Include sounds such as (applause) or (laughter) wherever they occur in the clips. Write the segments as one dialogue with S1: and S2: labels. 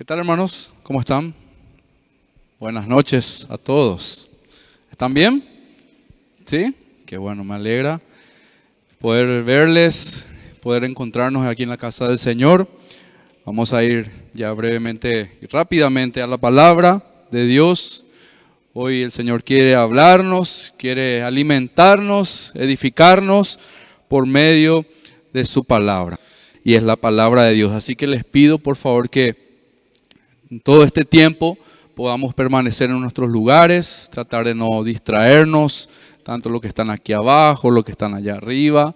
S1: ¿Qué tal hermanos? ¿Cómo están? Buenas noches a todos. ¿Están bien? ¿Sí? Qué bueno, me alegra poder verles, poder encontrarnos aquí en la casa del Señor. Vamos a ir ya brevemente y rápidamente a la palabra de Dios. Hoy el Señor quiere hablarnos, quiere alimentarnos, edificarnos por medio de su palabra. Y es la palabra de Dios. Así que les pido por favor que en todo este tiempo podamos permanecer en nuestros lugares, tratar de no distraernos, tanto los que están aquí abajo, los que están allá arriba,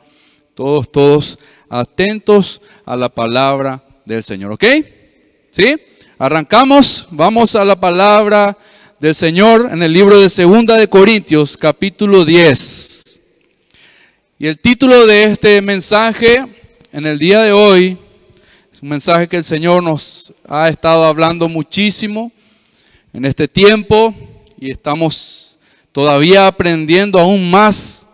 S1: todos, todos atentos a la palabra del Señor, ¿ok? ¿Sí? Arrancamos, vamos a la palabra del Señor en el libro de Segunda de Corintios, capítulo 10. Y el título de este mensaje en el día de hoy un mensaje que el Señor nos ha estado hablando muchísimo en este tiempo y estamos todavía aprendiendo aún más.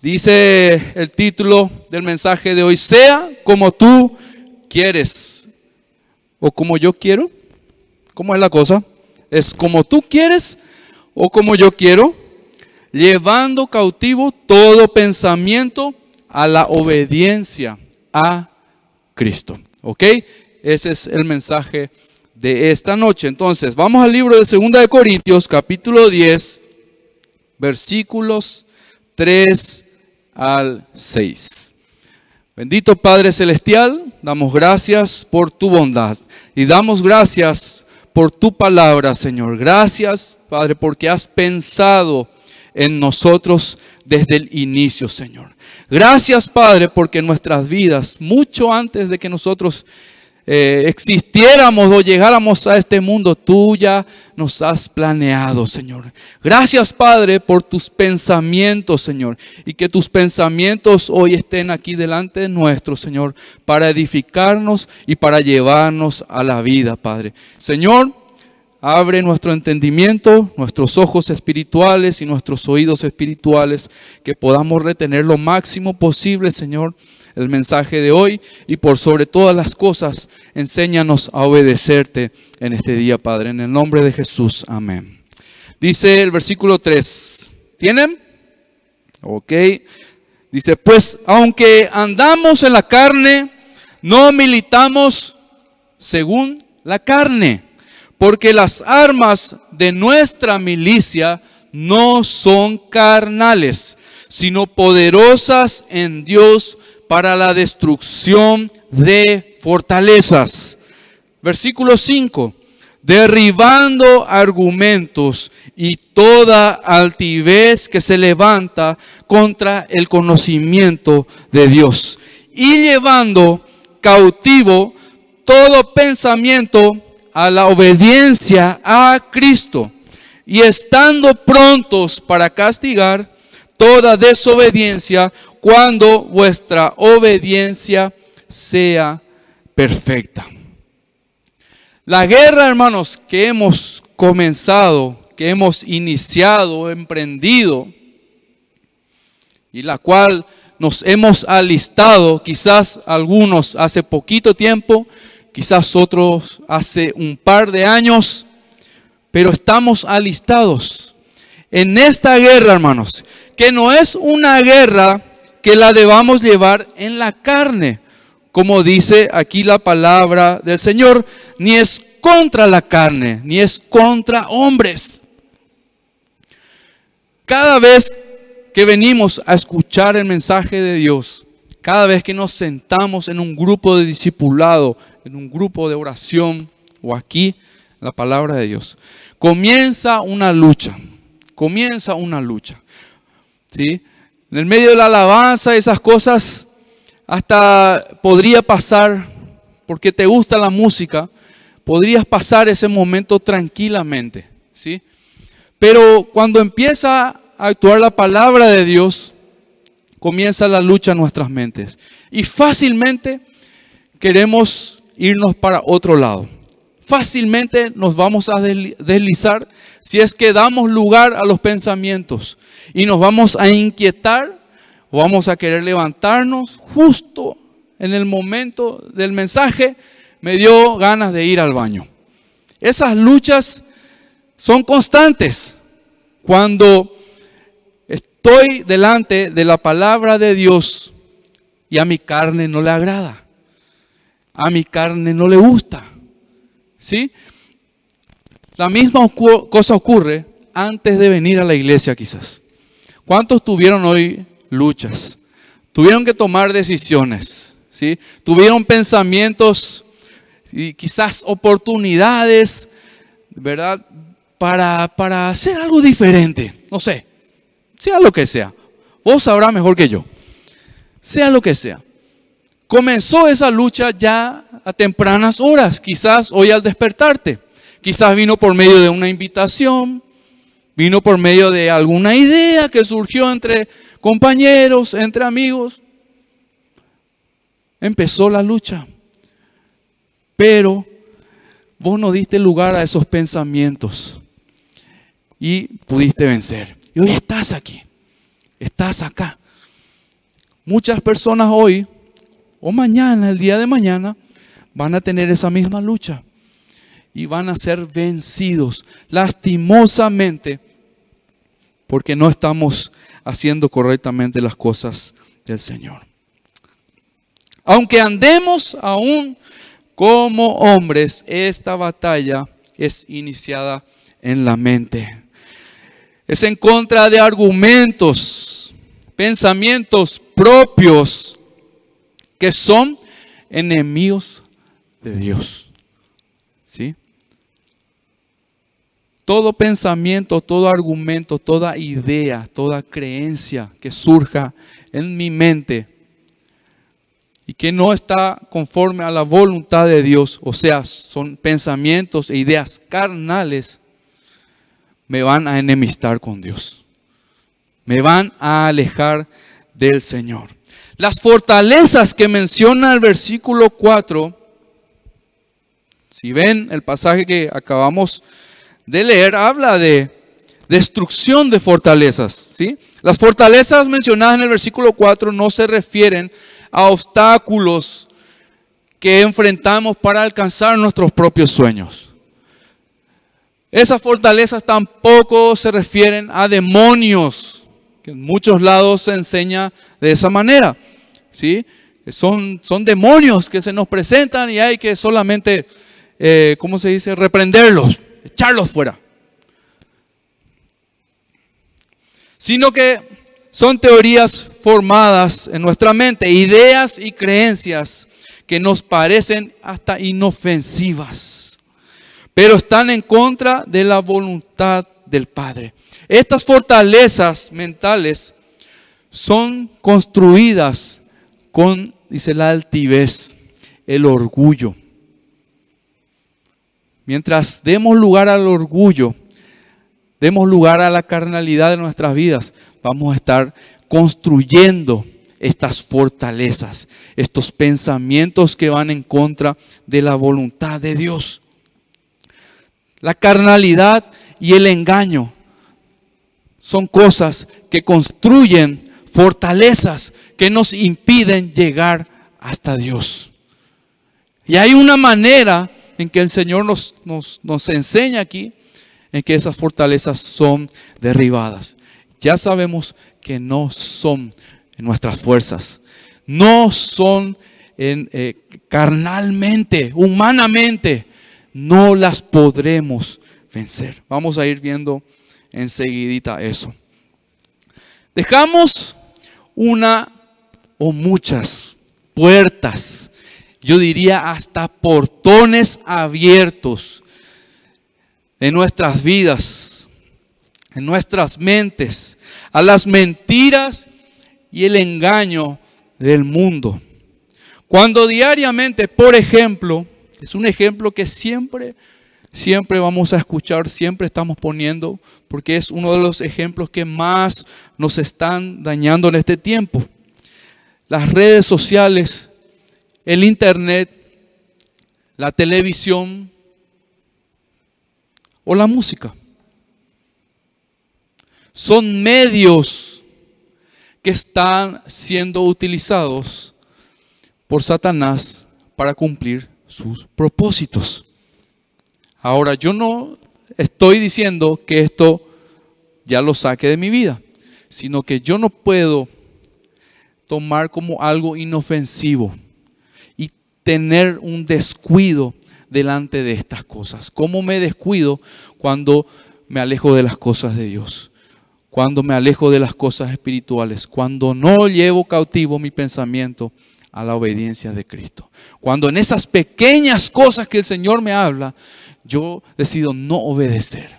S1: Dice el título del mensaje de hoy, sea como tú quieres o como yo quiero. ¿Cómo es la cosa? ¿Es como tú quieres o como yo quiero? Llevando cautivo todo pensamiento a la obediencia a Cristo. ¿Ok? Ese es el mensaje de esta noche. Entonces, vamos al libro de Segunda de Corintios, capítulo 10, versículos 3 al 6. Bendito Padre Celestial, damos gracias por tu bondad y damos gracias por tu palabra, Señor. Gracias, Padre, porque has pensado en nosotros desde el inicio, Señor. Gracias, Padre, porque nuestras vidas, mucho antes de que nosotros eh, existiéramos o llegáramos a este mundo, tú ya nos has planeado, Señor. Gracias, Padre, por tus pensamientos, Señor. Y que tus pensamientos hoy estén aquí delante de nuestro, Señor, para edificarnos y para llevarnos a la vida, Padre. Señor, Abre nuestro entendimiento, nuestros ojos espirituales y nuestros oídos espirituales, que podamos retener lo máximo posible, Señor, el mensaje de hoy y por sobre todas las cosas, enséñanos a obedecerte en este día, Padre. En el nombre de Jesús, amén. Dice el versículo 3. ¿Tienen? Ok. Dice, pues aunque andamos en la carne, no militamos según la carne porque las armas de nuestra milicia no son carnales, sino poderosas en Dios para la destrucción de fortalezas. Versículo 5. Derribando argumentos y toda altivez que se levanta contra el conocimiento de Dios. Y llevando cautivo todo pensamiento a la obediencia a Cristo y estando prontos para castigar toda desobediencia cuando vuestra obediencia sea perfecta. La guerra, hermanos, que hemos comenzado, que hemos iniciado, emprendido, y la cual nos hemos alistado, quizás algunos hace poquito tiempo, quizás otros hace un par de años, pero estamos alistados en esta guerra, hermanos, que no es una guerra que la debamos llevar en la carne, como dice aquí la palabra del Señor, ni es contra la carne, ni es contra hombres. Cada vez que venimos a escuchar el mensaje de Dios, cada vez que nos sentamos en un grupo de discipulado, en un grupo de oración o aquí, la palabra de Dios. Comienza una lucha, comienza una lucha. ¿Sí? En el medio de la alabanza, esas cosas hasta podría pasar, porque te gusta la música, podrías pasar ese momento tranquilamente. ¿sí? Pero cuando empieza a actuar la palabra de Dios, comienza la lucha en nuestras mentes. Y fácilmente queremos irnos para otro lado. Fácilmente nos vamos a deslizar si es que damos lugar a los pensamientos y nos vamos a inquietar o vamos a querer levantarnos justo en el momento del mensaje. Me dio ganas de ir al baño. Esas luchas son constantes. Cuando estoy delante de la palabra de Dios y a mi carne no le agrada, a mi carne no le gusta. ¿Sí? La misma cosa ocurre antes de venir a la iglesia quizás. ¿Cuántos tuvieron hoy luchas? Tuvieron que tomar decisiones, ¿sí? Tuvieron pensamientos y quizás oportunidades, ¿verdad? Para, para hacer algo diferente, no sé, sea lo que sea. Vos sabrás mejor que yo, sea lo que sea. Comenzó esa lucha ya a tempranas horas, quizás hoy al despertarte. Quizás vino por medio de una invitación, vino por medio de alguna idea que surgió entre compañeros, entre amigos. Empezó la lucha. Pero vos no diste lugar a esos pensamientos y pudiste vencer. Y hoy estás aquí, estás acá. Muchas personas hoy o mañana, el día de mañana, van a tener esa misma lucha y van a ser vencidos lastimosamente porque no estamos haciendo correctamente las cosas del Señor. Aunque andemos aún como hombres, esta batalla es iniciada en la mente. Es en contra de argumentos, pensamientos propios que son enemigos de Dios. ¿Sí? Todo pensamiento, todo argumento, toda idea, toda creencia que surja en mi mente y que no está conforme a la voluntad de Dios, o sea, son pensamientos e ideas carnales, me van a enemistar con Dios. Me van a alejar del Señor. Las fortalezas que menciona el versículo 4, si ven el pasaje que acabamos de leer, habla de destrucción de fortalezas. ¿sí? Las fortalezas mencionadas en el versículo 4 no se refieren a obstáculos que enfrentamos para alcanzar nuestros propios sueños. Esas fortalezas tampoco se refieren a demonios, en muchos lados se enseña de esa manera. ¿sí? Son, son demonios que se nos presentan y hay que solamente, eh, ¿cómo se dice?, reprenderlos echarlos fuera. Sino que son teorías formadas en nuestra mente, ideas y creencias que nos parecen hasta inofensivas, pero están en contra de la voluntad del Padre. Estas fortalezas mentales son construidas con, dice la altivez, el orgullo Mientras demos lugar al orgullo, demos lugar a la carnalidad de nuestras vidas, vamos a estar construyendo estas fortalezas, estos pensamientos que van en contra de la voluntad de Dios. La carnalidad y el engaño son cosas que construyen fortalezas que nos impiden llegar hasta Dios. Y hay una manera en que el Señor nos, nos, enseña aquí, en que esas fortalezas son derribadas. Ya sabemos que no son nuestras fuerzas, no son eh, carnalmente, humanamente, no las podremos vencer. Vamos a ir viendo enseguidita eso. Dejamos una o muchas puertas yo diría hasta portones abiertos en nuestras vidas, en nuestras mentes, a las mentiras y el engaño del mundo. Cuando diariamente, por ejemplo, es un ejemplo que siempre, siempre vamos a escuchar, siempre estamos poniendo, porque es uno de los ejemplos que más nos están dañando en este tiempo. Las redes sociales el internet, la televisión o la música. Son medios que están siendo utilizados por Satanás para cumplir sus propósitos. Ahora, yo no estoy diciendo que esto ya lo saque de mi vida, sino que yo no puedo tomar como algo inofensivo y tener un descuido delante de estas cosas. ¿Cómo me descuido cuando me alejo de las cosas de Dios? Cuando me alejo de las cosas espirituales, cuando no llevo cautivo mi pensamiento a la obediencia de Cristo. Cuando en esas pequeñas cosas que el Señor me habla, yo decido no obedecer.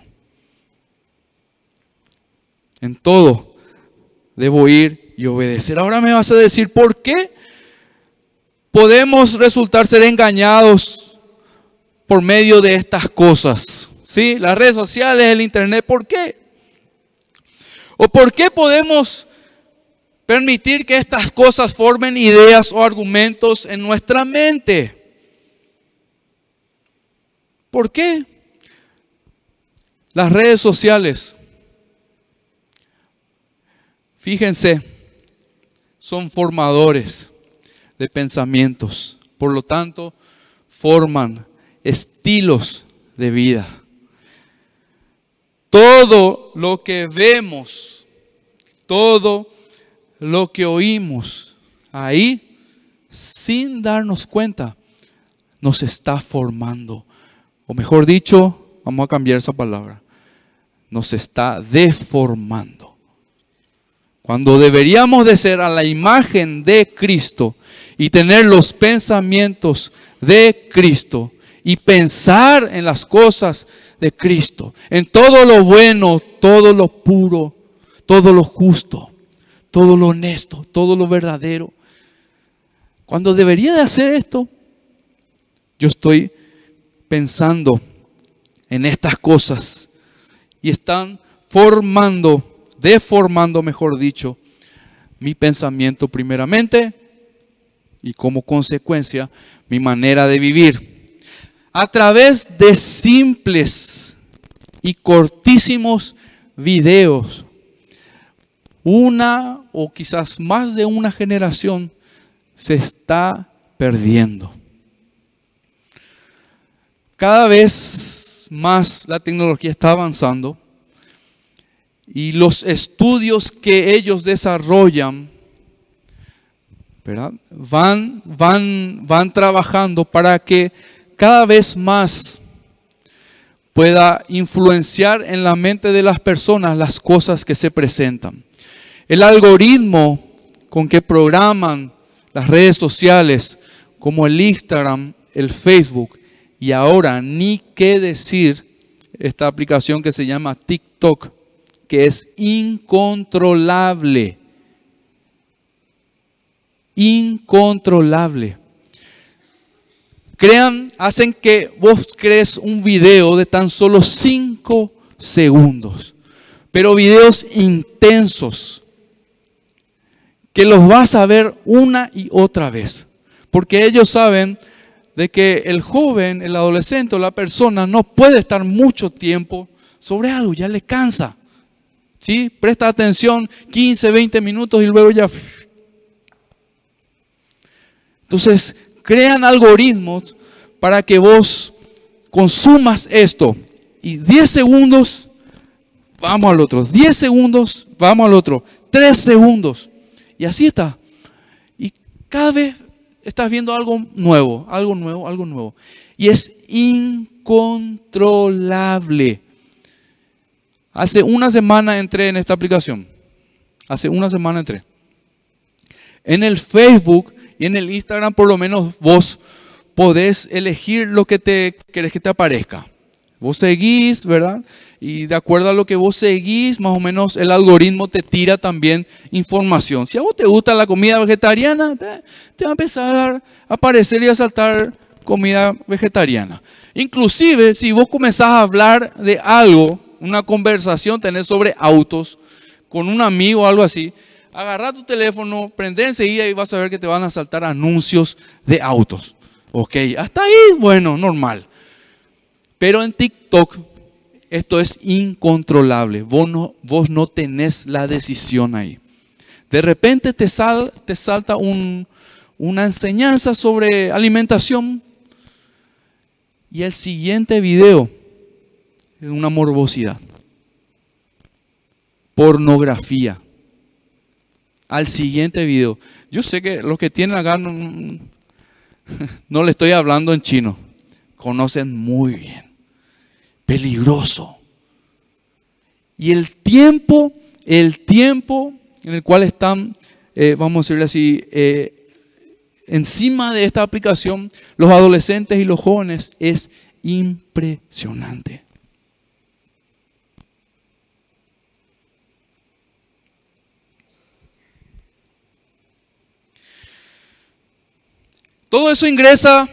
S1: En todo debo ir y obedecer. Ahora me vas a decir, ¿por qué podemos resultar ser engañados por medio de estas cosas? ¿Sí? Las redes sociales, el internet, ¿por qué? ¿O por qué podemos permitir que estas cosas formen ideas o argumentos en nuestra mente? ¿Por qué? Las redes sociales, fíjense, son formadores de pensamientos. Por lo tanto, forman estilos de vida. Todo lo que vemos, todo lo que oímos ahí, sin darnos cuenta, nos está formando. O mejor dicho, vamos a cambiar esa palabra, nos está deformando. Cuando deberíamos de ser a la imagen de Cristo y tener los pensamientos de Cristo y pensar en las cosas de Cristo, en todo lo bueno, todo lo puro, todo lo justo, todo lo honesto, todo lo verdadero. Cuando debería de hacer esto, yo estoy pensando en estas cosas y están formando deformando, mejor dicho, mi pensamiento primeramente y como consecuencia mi manera de vivir. A través de simples y cortísimos videos, una o quizás más de una generación se está perdiendo. Cada vez más la tecnología está avanzando y los estudios que ellos desarrollan Van, van, van trabajando para que cada vez más pueda influenciar en la mente de las personas las cosas que se presentan. El algoritmo con que programan las redes sociales, como el Instagram, el Facebook, y ahora ni qué decir esta aplicación que se llama TikTok, que es incontrolable. Incontrolable. Crean, hacen que vos crees un video de tan solo 5 segundos, pero videos intensos, que los vas a ver una y otra vez, porque ellos saben de que el joven, el adolescente o la persona no puede estar mucho tiempo sobre algo, ya le cansa. ¿Sí? Presta atención 15, 20 minutos y luego ya... Entonces, crean algoritmos para que vos consumas esto. Y 10 segundos, vamos al otro. 10 segundos, vamos al otro. 3 segundos. Y así está. Y cada vez estás viendo algo nuevo, algo nuevo, algo nuevo. Y es incontrolable. Hace una semana entré en esta aplicación. Hace una semana entré. En el Facebook y en el Instagram por lo menos vos podés elegir lo que te querés que te aparezca. Vos seguís, ¿verdad? Y de acuerdo a lo que vos seguís, más o menos el algoritmo te tira también información. Si a vos te gusta la comida vegetariana, te va a empezar a aparecer y a saltar comida vegetariana. Inclusive si vos comenzás a hablar de algo una conversación tenés sobre autos con un amigo o algo así, agarra tu teléfono, prende enseguida y vas a ver que te van a saltar anuncios de autos. Ok, hasta ahí, bueno, normal. Pero en TikTok esto es incontrolable. Vos no, vos no tenés la decisión ahí. De repente te, sal, te salta una enseñanza sobre alimentación Y el siguiente video es una morbosidad. Pornografía. Al siguiente video. Yo sé que los que tienen acá no, (laughs) no le estoy hablando en chino. Conocen muy bien. Peligroso. Y el tiempo, el tiempo en el cual están, eh, vamos a decirle así, eh, encima de esta aplicación, los adolescentes y los jóvenes, es impresionante. Todo eso ingresa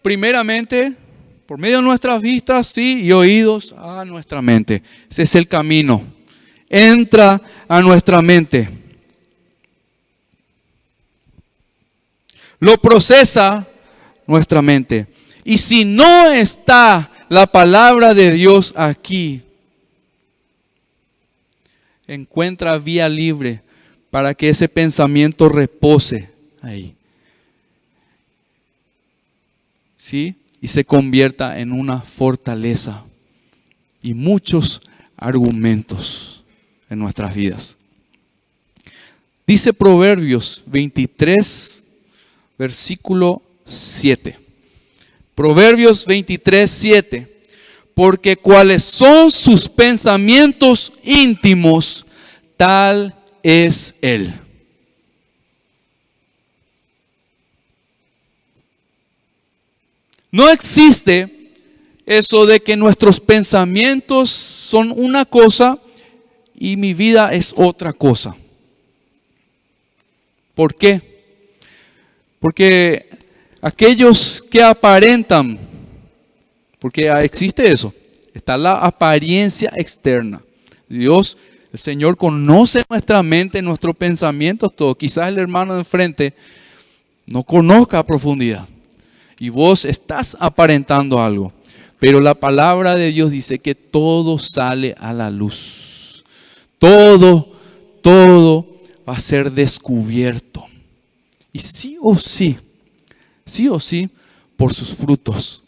S1: primeramente por medio de nuestras vistas, sí, y oídos a nuestra mente. Ese es el camino. Entra a nuestra mente. Lo procesa nuestra mente. Y si no está la palabra de Dios aquí, encuentra vía libre para que ese pensamiento repose ahí. ¿Sí? Y se convierta en una fortaleza y muchos argumentos en nuestras vidas. Dice Proverbios 23, versículo 7. Proverbios 23, 7. Porque cuáles son sus pensamientos íntimos, tal es Él. No existe eso de que nuestros pensamientos son una cosa y mi vida es otra cosa. ¿Por qué? Porque aquellos que aparentan, porque existe eso, está la apariencia externa. Dios, el Señor conoce nuestra mente, nuestros pensamientos, todo. Quizás el hermano de enfrente no conozca a profundidad y vos estás aparentando algo. Pero la palabra de Dios dice que todo sale a la luz. Todo, todo va a ser descubierto. Y sí o sí, sí o sí, por sus frutos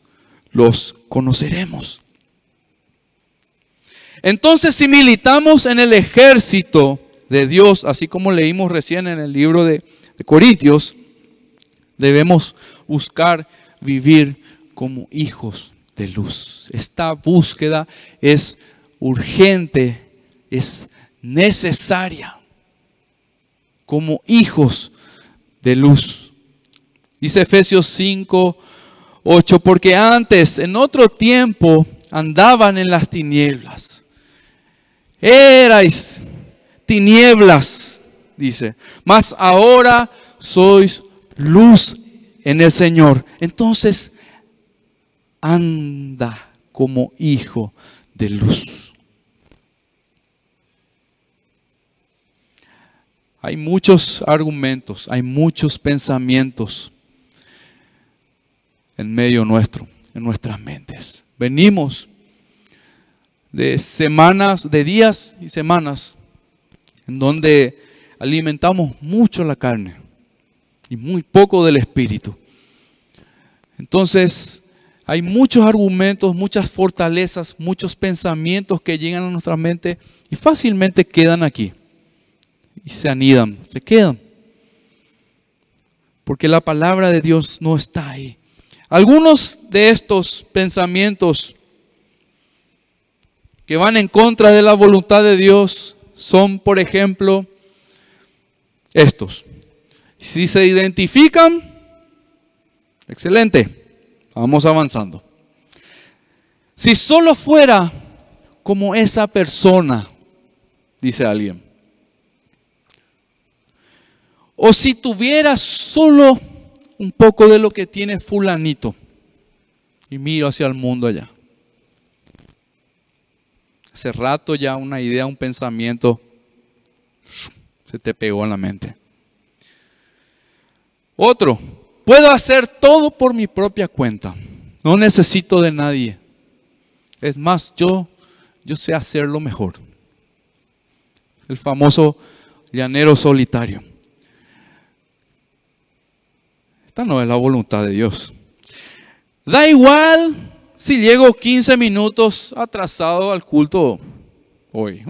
S1: los conoceremos. Entonces, si militamos en el ejército de Dios, así como leímos recién en el libro de, de Corintios, debemos buscar vivir como hijos de luz. Esta búsqueda es urgente, es necesaria como hijos de luz. Dice Efesios 5, 8, porque antes, en otro tiempo, andaban en las tinieblas. Erais tinieblas, dice, mas ahora sois luz en el Señor. Entonces, anda como hijo de luz. Hay muchos argumentos, hay muchos pensamientos en medio nuestro, en nuestras mentes. Venimos de semanas, de días y semanas en donde alimentamos mucho la carne y muy poco del espíritu. Entonces, hay muchos argumentos, muchas fortalezas, muchos pensamientos que llegan a nuestra mente y fácilmente quedan aquí y se anidan, se quedan. Porque la palabra de Dios no está ahí. Algunos de estos pensamientos que van en contra de la voluntad de Dios son, por ejemplo, estos. Si se identifican, excelente, vamos avanzando. Si solo fuera como esa persona, dice alguien, o si tuviera solo un poco de lo que tiene fulanito. Y miro hacia el mundo allá. Hace rato ya una idea, un pensamiento se te pegó en la mente. Otro, puedo hacer todo por mi propia cuenta. No necesito de nadie. Es más, yo, yo sé hacerlo mejor. El famoso llanero solitario no es la voluntad de Dios. Da igual si llego 15 minutos atrasado al culto hoy?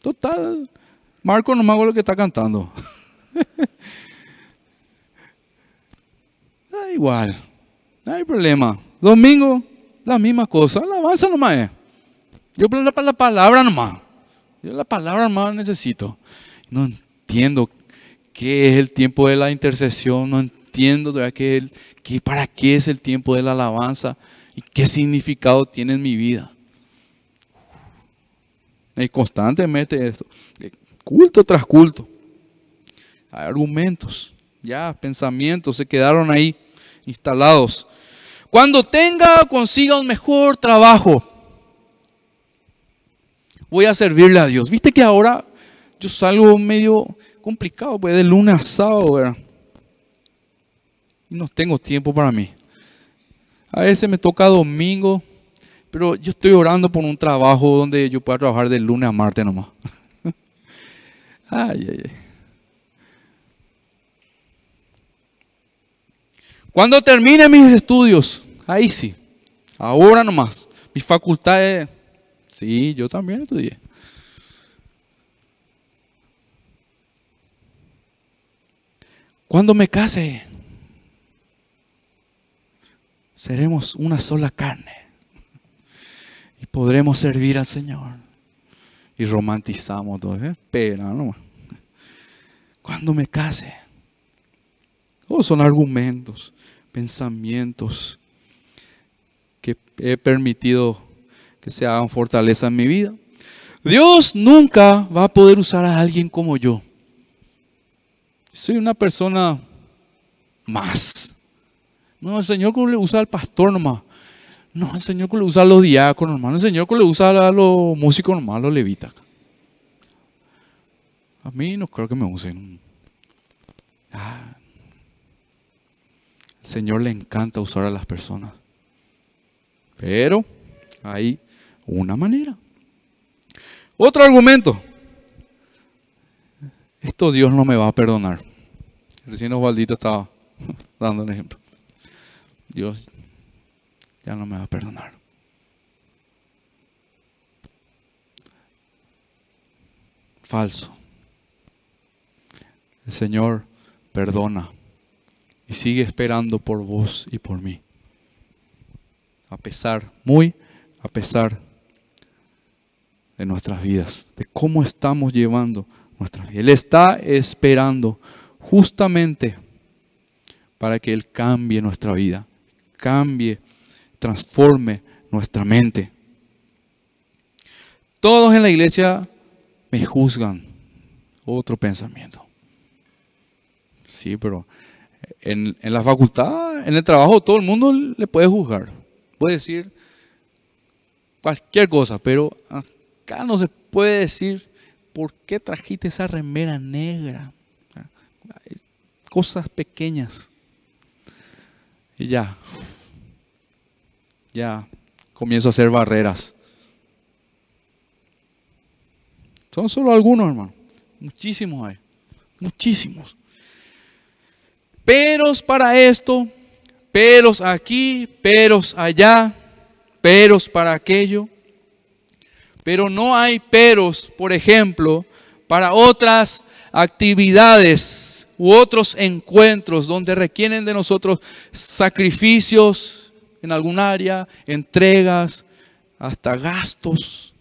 S1: total, Marco no me hago lo que está cantando. (laughs) igual, no hay problema. Domingo, la misma cosa, alabanza nomás es. Yo la, la palabra nomás. Yo la palabra nomás necesito. No entiendo qué es el tiempo de la intercesión, no entiendo qué, qué, para qué es el tiempo de la alabanza y qué significado tiene en mi vida. Y constantemente esto, culto tras culto. Argumentos, ya pensamientos se quedaron ahí instalados. Cuando tenga, consiga un mejor trabajo, voy a servirle a Dios. Viste que ahora yo salgo medio complicado, pues de lunes a sábado, ¿verdad? Y no tengo tiempo para mí. A veces me toca domingo, pero yo estoy orando por un trabajo donde yo pueda trabajar de lunes a martes nomás. (laughs) ay, ay, ay. Cuando termine mis estudios, ahí sí, ahora nomás, mis facultades, sí, yo también estudié. Cuando me case, seremos una sola carne y podremos servir al Señor. Y romantizamos todo, ¿eh? espera, ¿no? Cuando me case, oh, son argumentos, pensamientos que he permitido que se hagan fortaleza en mi vida. Dios nunca va a poder usar a alguien como yo. Soy una persona más. No, el Señor le usa al pastor nomás. No, el Señor le usa a los diáconos nomás. El Señor le usa a los músicos nomás, a los levitas. A mí no creo que me usen. Ah, Señor le encanta usar a las personas. Pero hay una manera. Otro argumento. Esto Dios no me va a perdonar. Recién Osvaldito estaba (laughs) dando un ejemplo. Dios ya no me va a perdonar. Falso. El Señor perdona y sigue esperando por vos y por mí. A pesar, muy a pesar de nuestras vidas, de cómo estamos llevando nuestras vidas. Él está esperando justamente para que Él cambie nuestra vida, cambie, transforme nuestra mente. Todos en la iglesia me juzgan. Otro pensamiento. Sí, pero en, la facultad, en el trabajo, todo el mundo le puede juzgar. Puede decir cualquier cosa, pero acá no se puede decir por qué trajiste esa remera negra. Cosas pequeñas. Y ya, ya comienzo a hacer barreras. Son solo algunos, hermano. Muchísimos hay. Muchísimos. Peros para esto, peros aquí, peros allá, peros para aquello. Pero no hay peros, por ejemplo, para otras actividades u otros encuentros donde requieren de nosotros sacrificios en algún área, entregas, hasta gastos.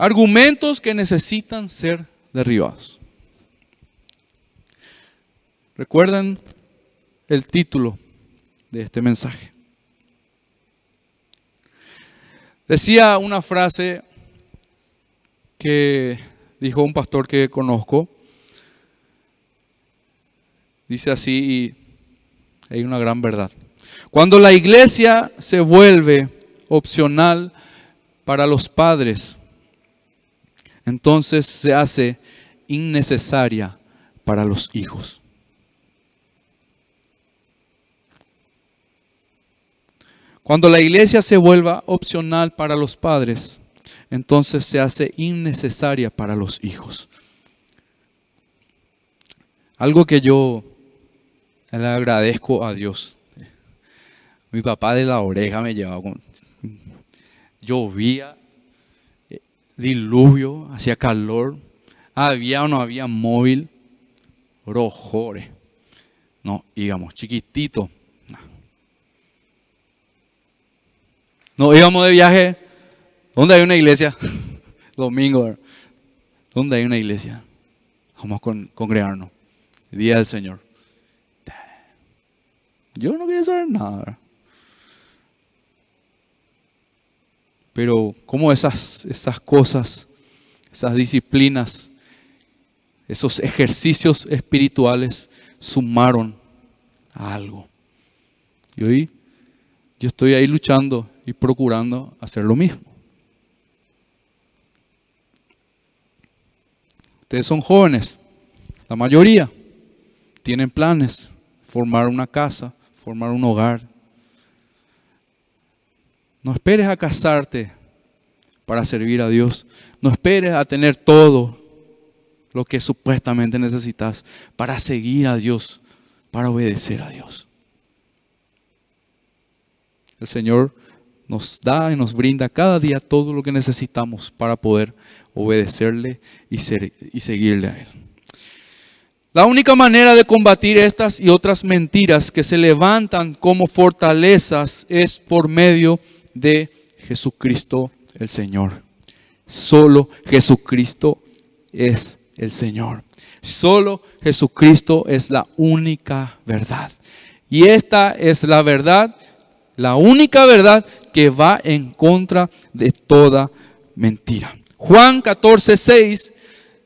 S1: Argumentos que necesitan ser derribados. Recuerden el título de este mensaje. Decía una frase que dijo un pastor que conozco. Dice así y hay una gran verdad. Cuando la iglesia se vuelve opcional para los padres, entonces se hace innecesaria para los hijos. Cuando la iglesia se vuelva opcional para los padres, entonces se hace innecesaria para los hijos. Algo que yo le agradezco a Dios. Mi papá de la oreja me llevaba con... Llovía, diluvio, hacía calor, había o no había móvil, rojores. No, íbamos chiquitito. No, íbamos de viaje. ¿Dónde hay una iglesia? (laughs) Domingo. ¿Dónde hay una iglesia? Vamos a congregarnos. Día del Señor. Yo no quería saber nada. Pero como esas, esas cosas, esas disciplinas, esos ejercicios espirituales sumaron a algo. Y hoy yo estoy ahí luchando y procurando hacer lo mismo. Ustedes son jóvenes, la mayoría tienen planes, formar una casa, formar un hogar. No esperes a casarte para servir a Dios. No esperes a tener todo lo que supuestamente necesitas para seguir a Dios, para obedecer a Dios. El Señor nos da y nos brinda cada día todo lo que necesitamos para poder obedecerle y, y seguirle a Él. La única manera de combatir estas y otras mentiras que se levantan como fortalezas es por medio de Jesucristo el Señor. Solo Jesucristo es el Señor. Solo Jesucristo es la única verdad. Y esta es la verdad, la única verdad que va en contra de toda mentira. Juan 14, 6,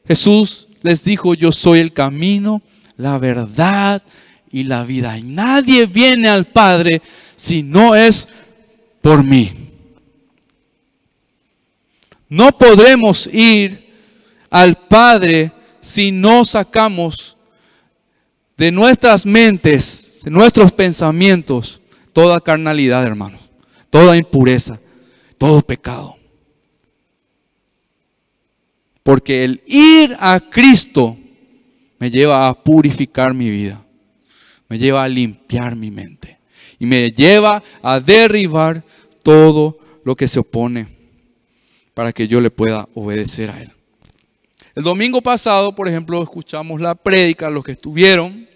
S1: Jesús les dijo, yo soy el camino, la verdad y la vida. Y nadie viene al Padre si no es por mí. No podremos ir al Padre si no sacamos de nuestras mentes, de nuestros pensamientos, toda carnalidad, hermanos, toda impureza, todo pecado. Porque el ir a Cristo me lleva a purificar mi vida, me lleva a limpiar mi mente y me lleva a derribar todo lo que se opone para que yo le pueda obedecer a Él. El domingo pasado, por ejemplo, escuchamos la prédica, los que estuvieron,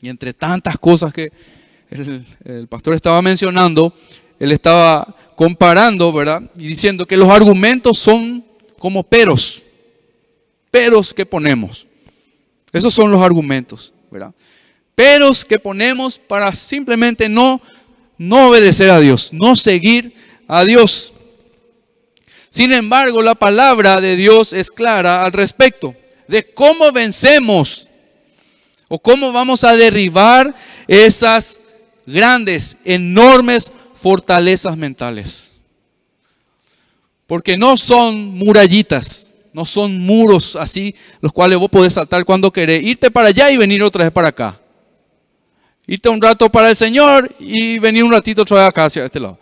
S1: y entre tantas cosas que el, el pastor estaba mencionando, él estaba comparando, ¿verdad? Y diciendo que los argumentos son como peros peros que ponemos. Esos son los argumentos, ¿verdad? Que ponemos para simplemente no, no obedecer a Dios, no seguir a Dios. Sin embargo, la palabra de Dios es clara al respecto de cómo vencemos o cómo vamos a derribar esas grandes, enormes fortalezas mentales. Porque no son murallitas, no son muros así, los cuales vos podés saltar cuando querés. Irte para allá y venir otra vez para acá. Irte un rato para el Señor y venir un ratito otra vez acá hacia este lado.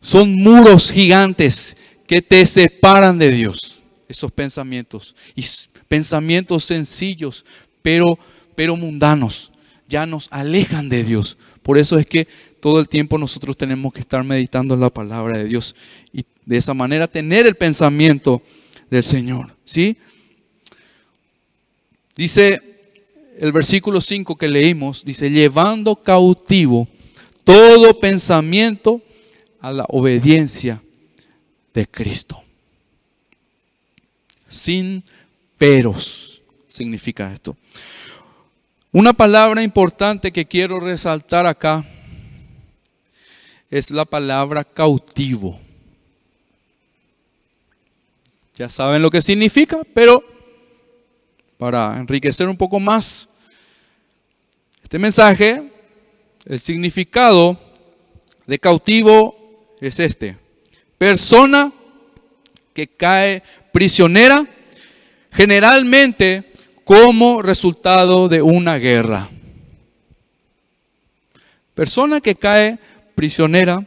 S1: Son muros gigantes que te separan de Dios. Esos pensamientos. Y pensamientos sencillos, pero, pero mundanos. Ya nos alejan de Dios. Por eso es que todo el tiempo nosotros tenemos que estar meditando en la palabra de Dios. Y de esa manera tener el pensamiento del Señor. ¿Sí? Dice el versículo 5 que leímos, dice, llevando cautivo todo pensamiento a la obediencia de Cristo. Sin peros significa esto. Una palabra importante que quiero resaltar acá es la palabra cautivo. Ya saben lo que significa, pero para enriquecer un poco más este mensaje, el significado de cautivo es este. Persona que cae prisionera, generalmente como resultado de una guerra. Persona que cae prisionera,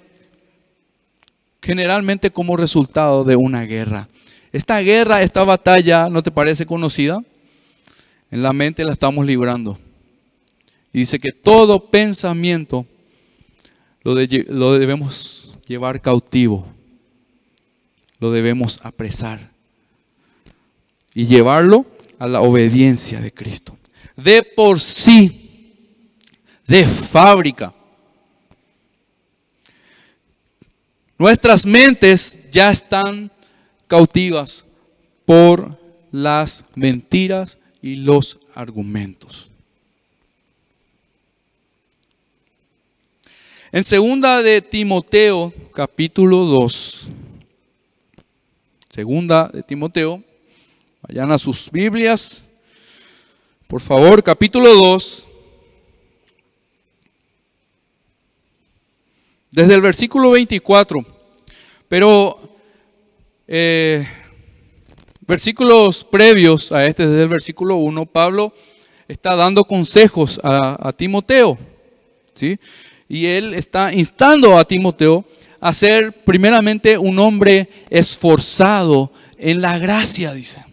S1: generalmente como resultado de una guerra. Esta guerra, esta batalla, ¿no te parece conocida? En la mente la estamos librando. Y dice que todo pensamiento lo, lo debemos llevar cautivo. Lo debemos apresar. Y llevarlo a la obediencia de Cristo. De por sí, de fábrica. Nuestras mentes ya están cautivas por las mentiras y los argumentos. En segunda de Timoteo, capítulo 2. Segunda de Timoteo, vayan a sus Biblias. Por favor, capítulo 2. Desde el versículo 24. Pero eh, versículos previos a este, desde el versículo 1, Pablo está dando consejos a, a Timoteo. ¿sí? Y él está instando a Timoteo a ser primeramente un hombre esforzado en la gracia, dice.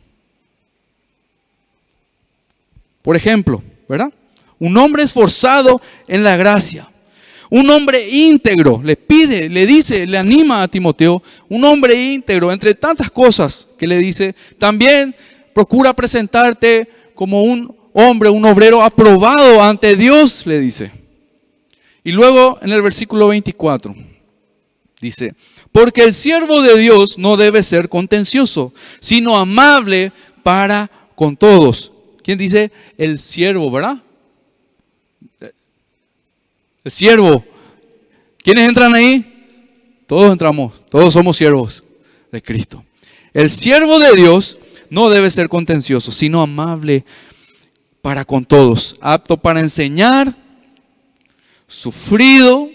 S1: Por ejemplo, ¿verdad? Un hombre esforzado en la gracia. Un hombre íntegro, le pide, le dice, le anima a Timoteo, un hombre íntegro, entre tantas cosas que le dice, también procura presentarte como un hombre, un obrero aprobado ante Dios, le dice. Y luego en el versículo 24 dice, porque el siervo de Dios no debe ser contencioso, sino amable para con todos. ¿Quién dice? El siervo, ¿verdad? El siervo. ¿Quiénes entran ahí? Todos entramos, todos somos siervos de Cristo. El siervo de Dios no debe ser contencioso, sino amable para con todos, apto para enseñar, sufrido,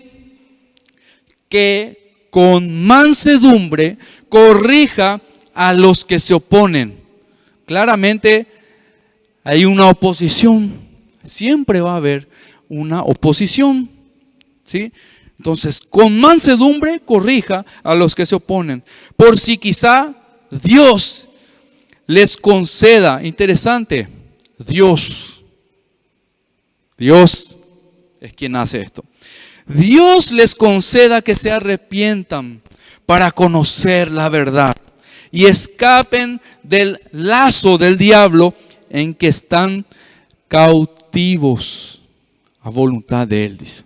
S1: que con mansedumbre corrija a los que se oponen. Claramente hay una oposición, siempre va a haber una oposición. Entonces, con mansedumbre corrija a los que se oponen, por si quizá Dios les conceda, interesante, Dios, Dios es quien hace esto. Dios les conceda que se arrepientan para conocer la verdad y escapen del lazo del diablo en que están cautivos a voluntad de Él, dice.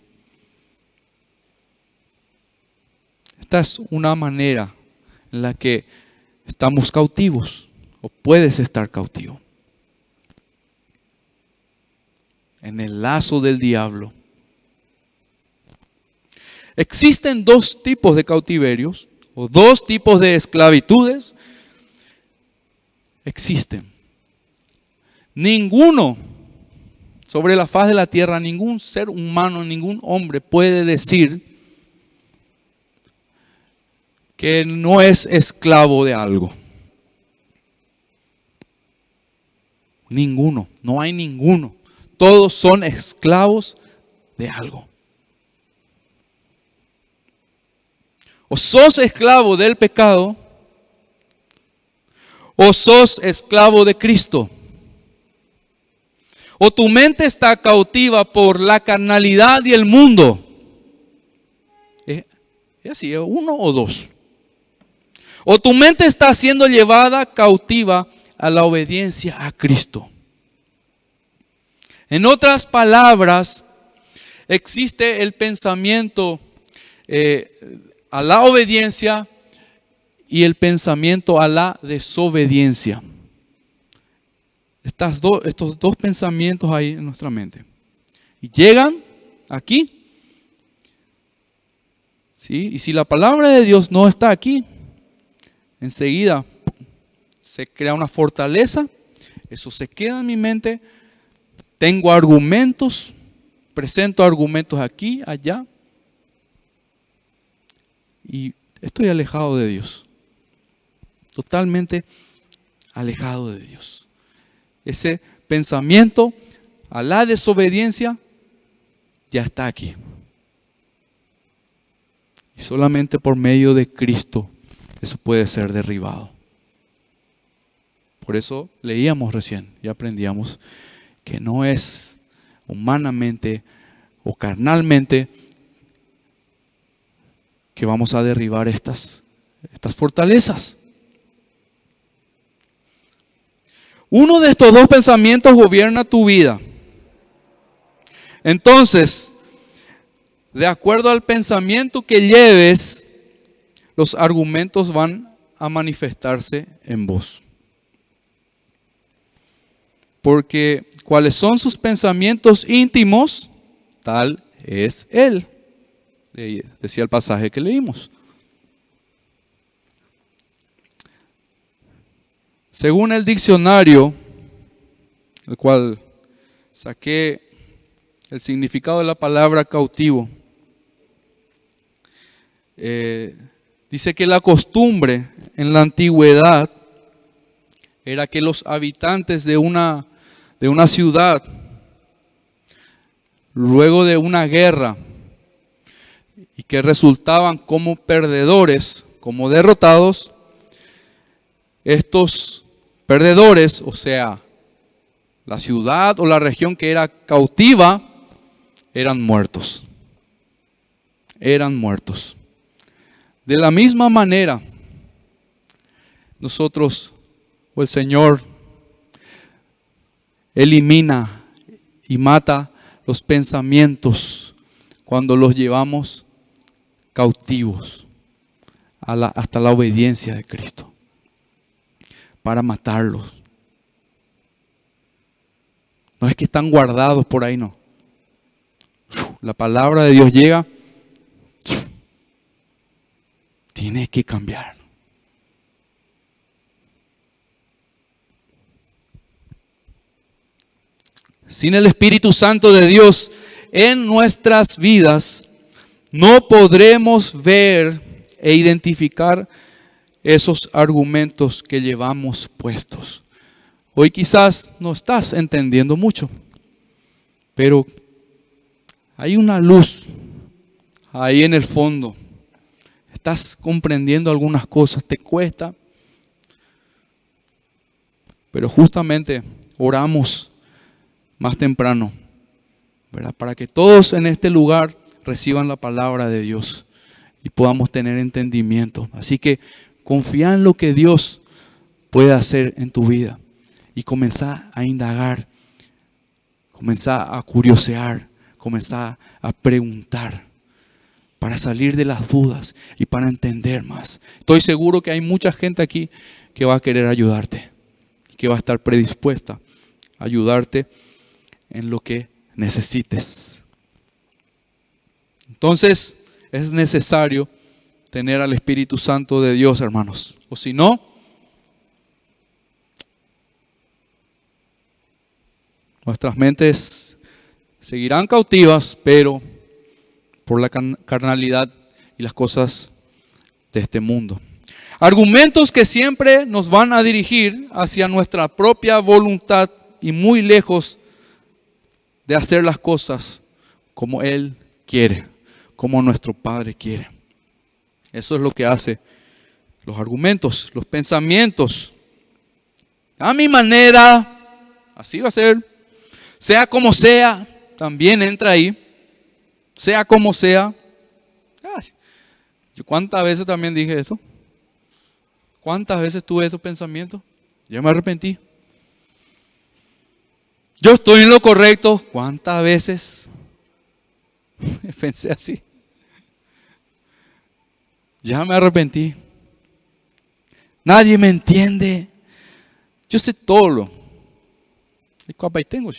S1: Es una manera en la que estamos cautivos o puedes estar cautivo. En el lazo del diablo. Existen dos tipos de cautiverios o dos tipos de esclavitudes. Existen. Ninguno sobre la faz de la tierra, ningún ser humano, ningún hombre puede decir que no es esclavo de algo. Ninguno, no hay ninguno. Todos son esclavos de algo. O sos esclavo del pecado, o sos esclavo de Cristo. O tu mente está cautiva por la carnalidad y el mundo. Es así, uno o dos. O tu mente está siendo llevada cautiva a la obediencia a Cristo. En otras palabras, existe el pensamiento eh, a la obediencia y el pensamiento a la desobediencia. Estas estos dos pensamientos ahí en nuestra mente. Y llegan aquí. ¿sí? Y si la palabra de Dios no está aquí, enseguida se crea una fortaleza, eso se queda en mi mente, tengo argumentos, presento argumentos aquí, allá, y estoy alejado de Dios, totalmente alejado de Dios. Ese pensamiento a la desobediencia ya está aquí. Y solamente por medio de Cristo eso puede ser derribado. Por eso leíamos recién y aprendíamos que no es humanamente o carnalmente que vamos a derribar estas, estas fortalezas. Uno de estos dos pensamientos gobierna tu vida. Entonces, de acuerdo al pensamiento que lleves, los argumentos van a manifestarse en vos. Porque cuáles son sus pensamientos íntimos, tal es Él. Decía el pasaje que leímos. Según el diccionario, el cual saqué el significado de la palabra cautivo, eh, dice que la costumbre en la antigüedad era que los habitantes de una, de una ciudad, luego de una guerra, y que resultaban como perdedores, como derrotados, estos perdedores, o sea, la ciudad o la región que era cautiva, eran muertos. Eran muertos. De la misma manera, nosotros o el Señor elimina y mata los pensamientos cuando los llevamos cautivos hasta la obediencia de Cristo para matarlos. No es que están guardados por ahí, no. La palabra de Dios llega. Tiene que cambiar. Sin el Espíritu Santo de Dios en nuestras vidas, no podremos ver e identificar esos argumentos que llevamos puestos. Hoy quizás no estás entendiendo mucho, pero hay una luz ahí en el fondo. Estás comprendiendo algunas cosas, te cuesta, pero justamente oramos más temprano, ¿verdad? Para que todos en este lugar reciban la palabra de Dios y podamos tener entendimiento. Así que Confía en lo que Dios puede hacer en tu vida y comenzar a indagar, comenzar a curiosear, comenzar a preguntar para salir de las dudas y para entender más. Estoy seguro que hay mucha gente aquí que va a querer ayudarte, que va a estar predispuesta a ayudarte en lo que necesites. Entonces es necesario tener al Espíritu Santo de Dios, hermanos. O si no, nuestras mentes seguirán cautivas, pero por la carnalidad y las cosas de este mundo. Argumentos que siempre nos van a dirigir hacia nuestra propia voluntad y muy lejos de hacer las cosas como Él quiere, como nuestro Padre quiere. Eso es lo que hace los argumentos, los pensamientos. A mi manera, así va a ser. Sea como sea, también entra ahí. Sea como sea. ¿Yo cuántas veces también dije eso? ¿Cuántas veces tuve esos pensamientos? Ya me arrepentí. Yo estoy en lo correcto. ¿Cuántas veces (laughs) pensé así? Ya me arrepentí. Nadie me entiende. Yo sé todo. ¿Y tengo,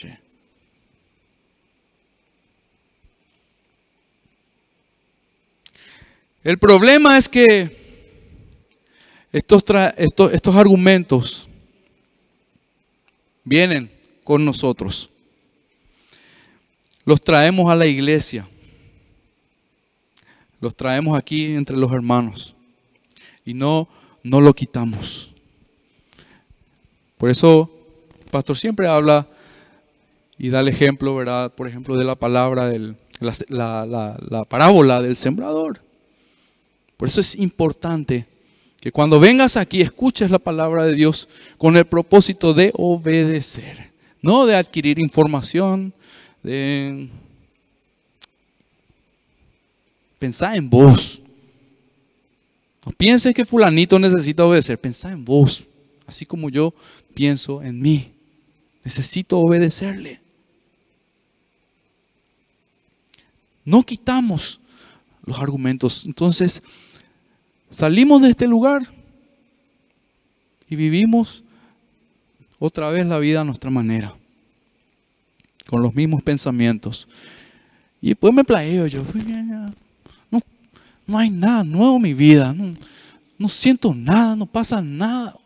S1: El problema es que estos, estos, estos argumentos vienen con nosotros. Los traemos a la iglesia los traemos aquí entre los hermanos y no, no lo quitamos. Por eso, el pastor siempre habla y da el ejemplo, ¿verdad? Por ejemplo, de la palabra, del, la, la parábola del sembrador. Por eso es importante que cuando vengas aquí escuches la palabra de Dios con el propósito de obedecer, no de adquirir información, de pensar en vos. No pienses que fulanito necesita obedecer, pensá en vos, así como yo pienso en mí. Necesito obedecerle. No quitamos los argumentos. Entonces, salimos de este lugar y vivimos otra vez la vida a nuestra manera, con los mismos pensamientos. Y después me plaeo yo, no, no hay nada nuevo en mi vida, no, no siento nada, no pasa nada.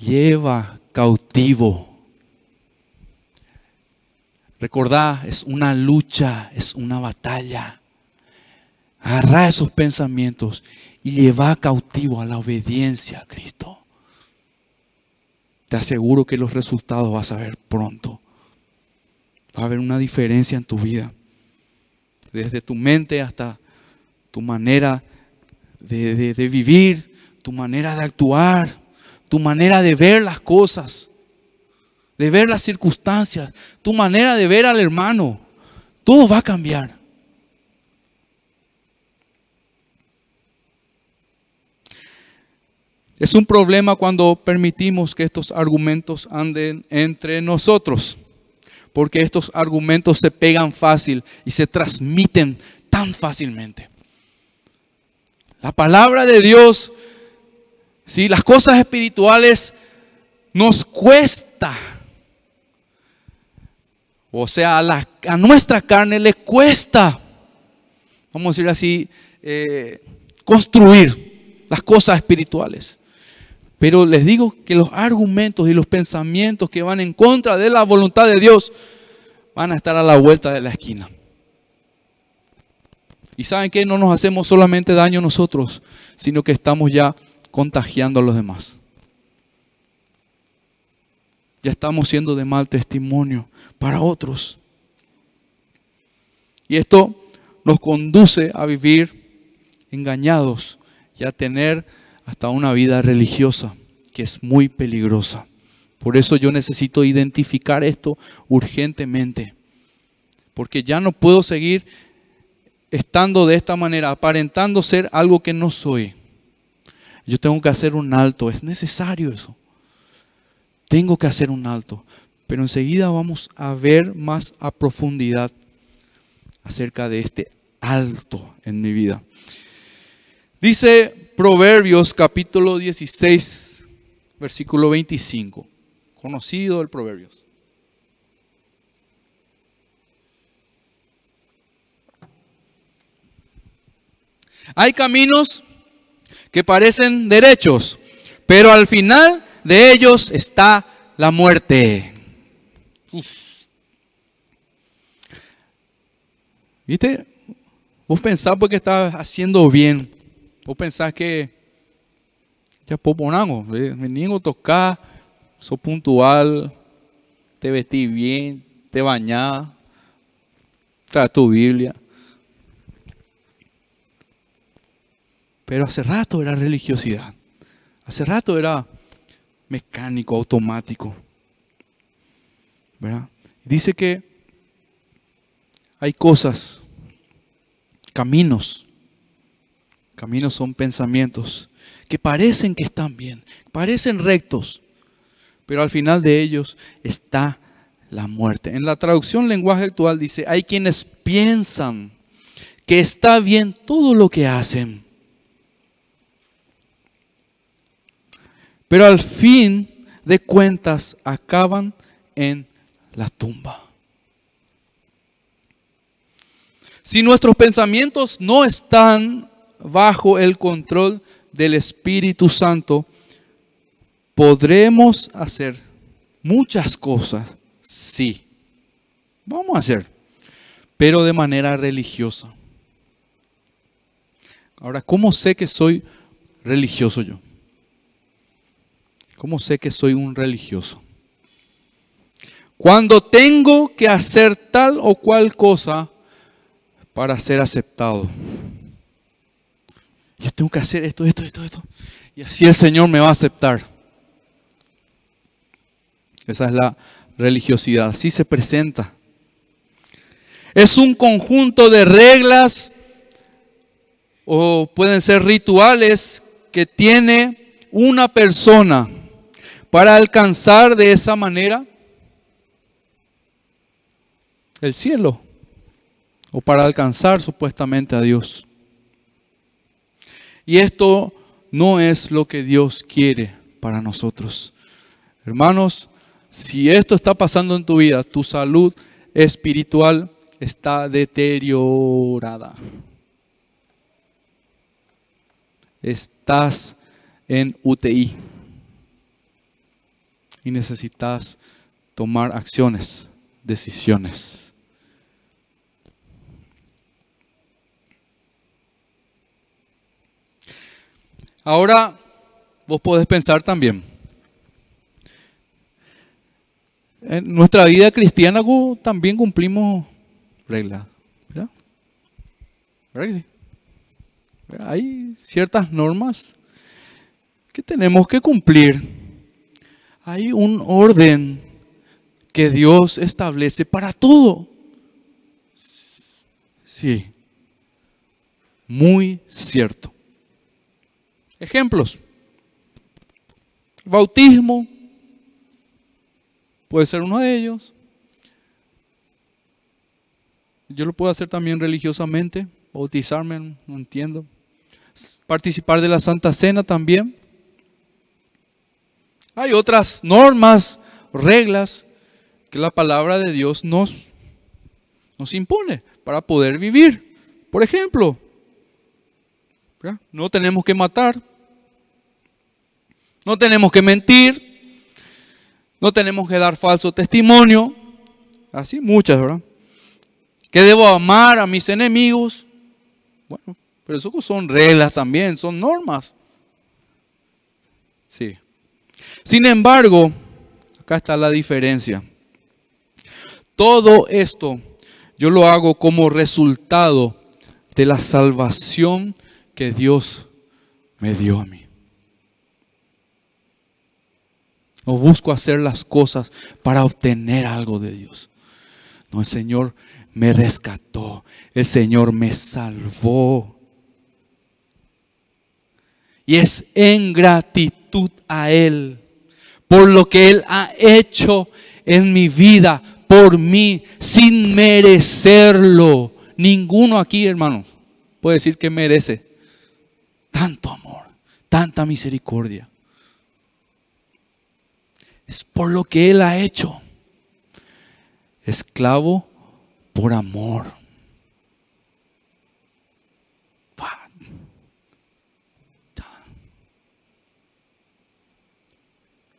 S1: Lleva cautivo Recordá, es una lucha, es una batalla. Agarra esos pensamientos y lleva cautivo a la obediencia a Cristo. Te aseguro que los resultados vas a ver pronto. Va a haber una diferencia en tu vida. Desde tu mente hasta tu manera de, de vivir, tu manera de actuar, tu manera de ver las cosas de ver las circunstancias, tu manera de ver al hermano. Todo va a cambiar. Es un problema cuando permitimos que estos argumentos anden entre nosotros, porque estos argumentos se pegan fácil y se transmiten tan fácilmente. La palabra de Dios, si las cosas espirituales nos cuesta o sea, a, nuestra carne le cuesta, vamos a decir así, eh, construir las cosas espirituales. Pero les digo que los argumentos y los pensamientos que van en contra de la voluntad de Dios van a estar a la vuelta de la esquina. Y saben que no nos hacemos solamente daño nosotros, sino que estamos ya contagiando a los demás ya estamos siendo de mal testimonio para otros. Y esto nos conduce a vivir engañados y a tener hasta una vida religiosa que es muy peligrosa. Por eso yo necesito identificar esto urgentemente. Porque ya no puedo seguir estando de esta manera, aparentando ser algo que no soy. Yo tengo que hacer un alto, es necesario eso tengo que hacer un alto. Pero enseguida vamos a ver más a profundidad acerca de este alto en mi vida. Dice Proverbios capítulo 16, versículo 25. Conocido el Proverbios. Hay caminos que parecen derechos, pero al final de ellos está la muerte. ¿Viste? Vos pensás porque estás haciendo bien. Vos pensás que ya poponamos, venimos a tocar, sos puntual, te vestí bien, te bañás, traes tu Biblia. Pero hace rato era religiosidad. Hace rato era mecánico, automático. ¿verdad? Dice que hay cosas, caminos, caminos son pensamientos que parecen que están bien, parecen rectos, pero al final de ellos está la muerte. En la traducción lenguaje actual dice, hay quienes piensan que está bien todo lo que hacen pero al fin de cuentas acaban en la tumba. Si nuestros pensamientos no están bajo el control del Espíritu Santo, podremos hacer muchas cosas, sí. Vamos a hacer, pero de manera religiosa. Ahora, ¿cómo sé que soy religioso yo? ¿Cómo sé que soy un religioso? Cuando tengo que hacer tal o cual cosa para ser aceptado. Yo tengo que hacer esto, esto, esto, esto. Y así el Señor me va a aceptar. Esa es la religiosidad. Así se presenta. Es un conjunto de reglas o pueden ser rituales que tiene una persona para alcanzar de esa manera el cielo o para alcanzar supuestamente a Dios. Y esto no es lo que Dios quiere para nosotros. Hermanos, si esto está pasando en tu vida, tu salud espiritual está deteriorada. Estás en UTI y necesitas tomar acciones, decisiones. Ahora vos podés pensar también. En nuestra vida cristiana también cumplimos reglas. ¿verdad? Hay ciertas normas que tenemos que cumplir. Hay un orden que Dios establece para todo. Sí, muy cierto. Ejemplos. Bautismo puede ser uno de ellos. Yo lo puedo hacer también religiosamente, bautizarme, no entiendo. Participar de la Santa Cena también. Hay otras normas, reglas que la palabra de Dios nos, nos impone para poder vivir. Por ejemplo, no tenemos que matar, no tenemos que mentir, no tenemos que dar falso testimonio, así muchas, ¿verdad? Que debo amar a mis enemigos. Bueno, pero eso son reglas también, son normas. Sí. Sin embargo, acá está la diferencia. Todo esto yo lo hago como resultado de la salvación que Dios me dio a mí. No busco hacer las cosas para obtener algo de Dios. No, el Señor me rescató. El Señor me salvó. Y es en gratitud a Él por lo que Él ha hecho en mi vida, por mí, sin merecerlo. Ninguno aquí, hermanos, puede decir que merece tanto amor, tanta misericordia. Es por lo que Él ha hecho. Esclavo por amor.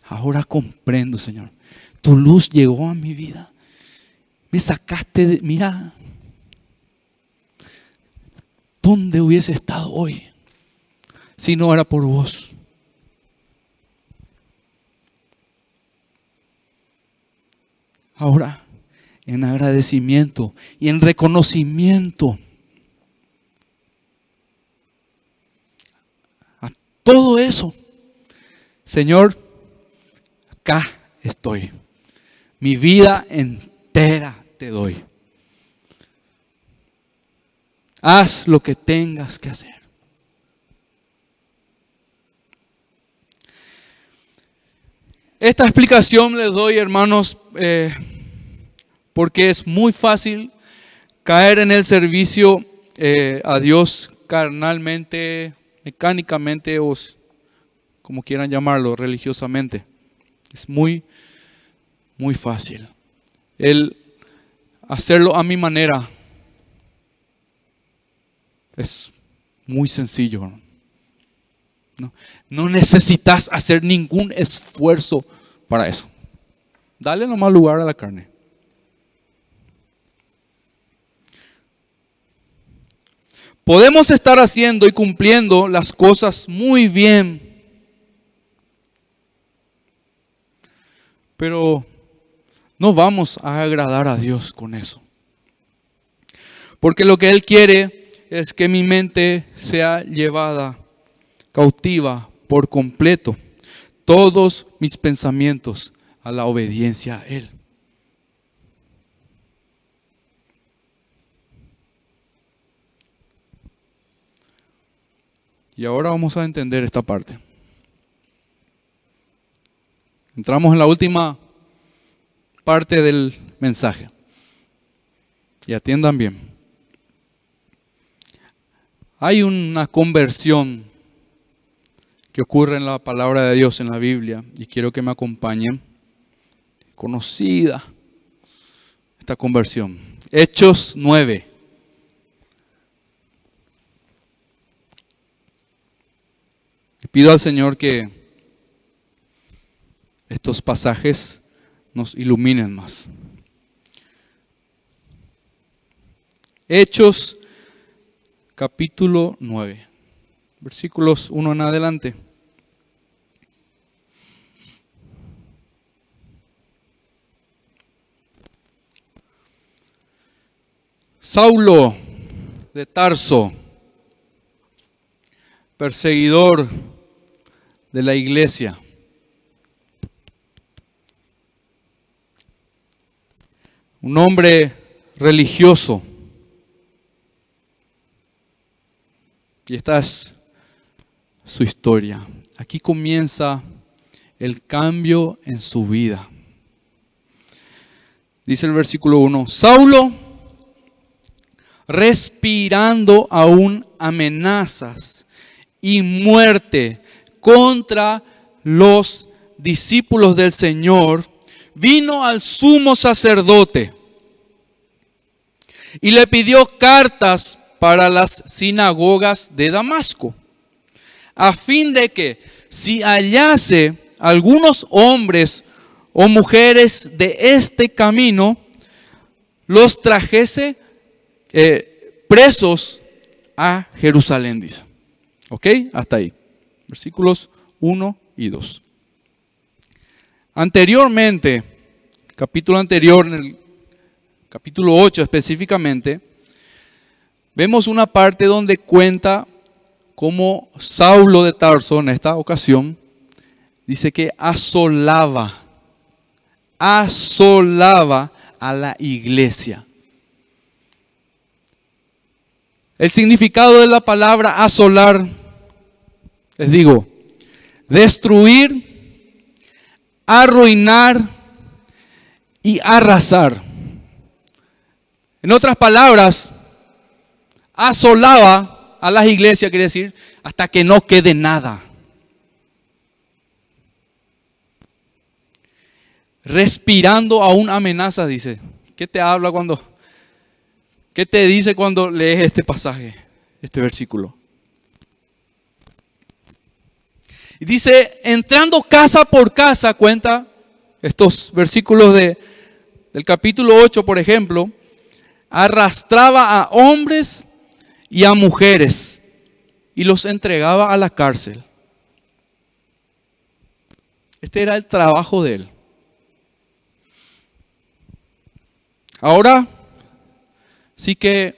S1: Ahora comprendo, Señor. Tu luz llegó a mi vida. Me sacaste de... Mira, ¿dónde hubiese estado hoy si no era por vos? Ahora, en agradecimiento y en reconocimiento a todo eso, Señor, acá estoy. Mi vida entera te doy. Haz lo que tengas que hacer. Esta explicación les doy, hermanos, eh, porque es muy fácil caer en el servicio eh, a Dios carnalmente, mecánicamente o como quieran llamarlo, religiosamente. Es muy, muy fácil. El hacerlo a mi manera es muy sencillo. No, necesitas hacer ningún esfuerzo para eso. Dale nomás lugar a la carne. Podemos estar haciendo y cumpliendo las cosas muy bien Pero no vamos a agradar a Dios con eso. Porque lo que Él quiere es que mi mente sea llevada cautiva por completo, todos mis pensamientos a la obediencia a Él. Y ahora vamos a entender esta parte. Entramos en la última parte del mensaje. Y atiendan bien. Hay una conversión ocurre en la palabra de Dios en la Biblia y quiero que me acompañen. Conocida esta conversión. Hechos 9. Pido al Señor que estos pasajes nos iluminen más. Hechos capítulo 9, versículos 1 en adelante. Saulo de Tarso, perseguidor de la iglesia. Un hombre religioso. Y esta es su historia. Aquí comienza el cambio en su vida. Dice el versículo 1, Saulo, respirando aún amenazas y muerte contra los discípulos del Señor, vino al sumo sacerdote y le pidió cartas para las sinagogas de Damasco, a fin de que si hallase algunos hombres o mujeres de este camino, los trajese eh, presos a Jerusalén, dice. ¿Ok? Hasta ahí versículos 1 y 2. Anteriormente, capítulo anterior, en el capítulo 8 específicamente, vemos una parte donde cuenta cómo Saulo de Tarso en esta ocasión dice que asolaba, asolaba a la iglesia. El significado de la palabra asolar les digo, destruir, arruinar y arrasar. En otras palabras, asolaba a las iglesias, quiere decir, hasta que no quede nada. Respirando aún amenaza, dice. ¿Qué te habla cuando, qué te dice cuando lees este pasaje, este versículo? Dice, entrando casa por casa, cuenta estos versículos de, del capítulo 8, por ejemplo, arrastraba a hombres y a mujeres y los entregaba a la cárcel. Este era el trabajo de él. Ahora sí que,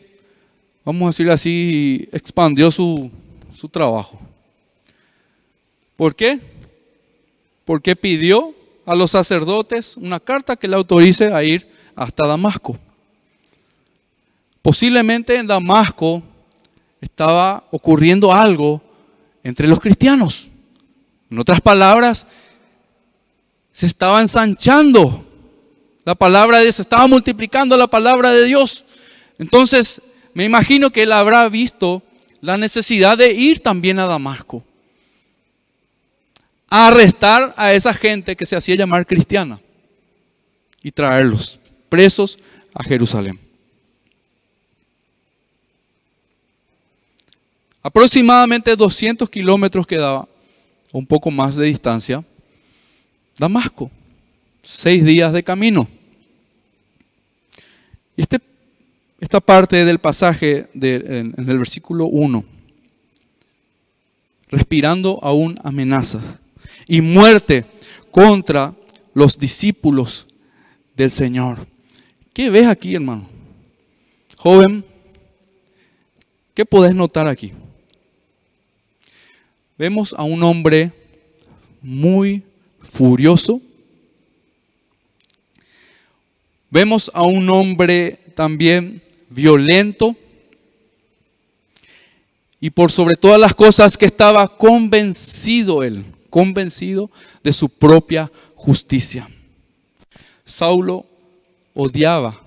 S1: vamos a decirlo así, expandió su, su trabajo. ¿Por qué? Porque pidió a los sacerdotes una carta que le autorice a ir hasta Damasco. Posiblemente en Damasco estaba ocurriendo algo entre los cristianos. En otras palabras, se estaba ensanchando la palabra de Dios, se estaba multiplicando la palabra de Dios. Entonces, me imagino que él habrá visto la necesidad de ir también a Damasco a arrestar a esa gente que se hacía llamar cristiana y traerlos presos a Jerusalén. Aproximadamente 200 kilómetros quedaba, un poco más de distancia, Damasco. Seis días de camino. Este, esta parte del pasaje en, en el versículo 1, respirando aún amenazas y muerte contra los discípulos del Señor. ¿Qué ves aquí, hermano? Joven, ¿Qué podés notar aquí? Vemos a un hombre muy furioso. Vemos a un hombre también violento. Y por sobre todas las cosas que estaba convencido él, convencido de su propia justicia. Saulo odiaba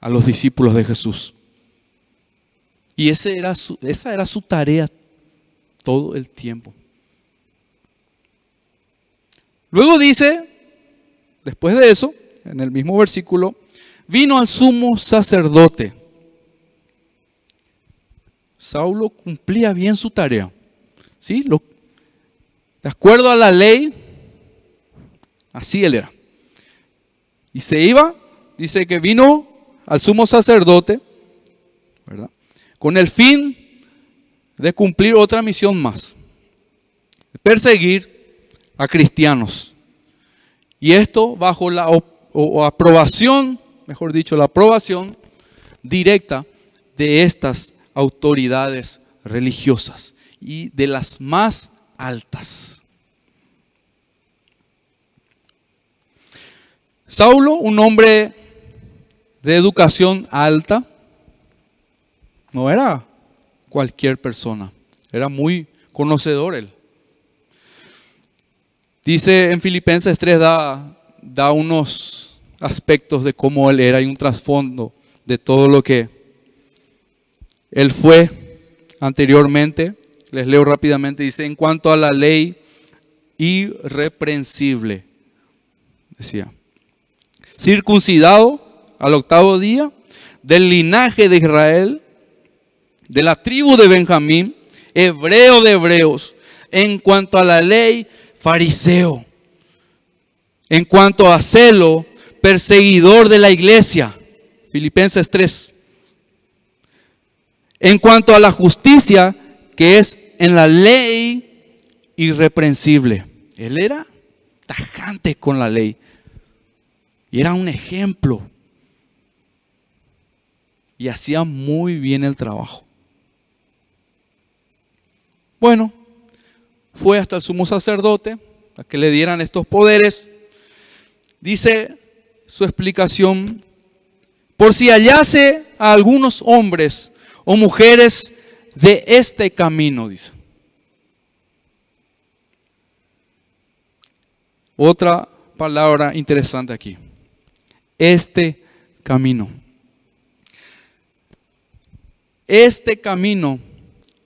S1: a los discípulos de Jesús. Y ese era esa era su tarea todo el tiempo. Luego dice, después de eso, en el mismo versículo, vino al sumo sacerdote. Saulo cumplía bien su tarea. ¿Sí? Lo, de acuerdo a la ley, así él era. Y se iba, dice que vino al sumo sacerdote, ¿verdad? Con el fin de cumplir otra misión más. Perseguir a cristianos. Y esto bajo la aprobación, mejor dicho, la aprobación directa de estas autoridades religiosas y de las más altas. Saulo, un hombre de educación alta, no era cualquier persona, era muy conocedor él. Dice en Filipenses 3, da, da unos aspectos de cómo él era y un trasfondo de todo lo que él fue anteriormente. Les leo rápidamente, dice, en cuanto a la ley irreprensible, decía, circuncidado al octavo día, del linaje de Israel, de la tribu de Benjamín, hebreo de hebreos, en cuanto a la ley, fariseo, en cuanto a celo, perseguidor de la iglesia, Filipenses 3, en cuanto a la justicia, que es en la ley irreprensible. Él era tajante con la ley y era un ejemplo y hacía muy bien el trabajo. Bueno, fue hasta el sumo sacerdote a que le dieran estos poderes. Dice su explicación, por si hallase a algunos hombres o mujeres de este camino, dice. Otra palabra interesante aquí. Este camino. Este camino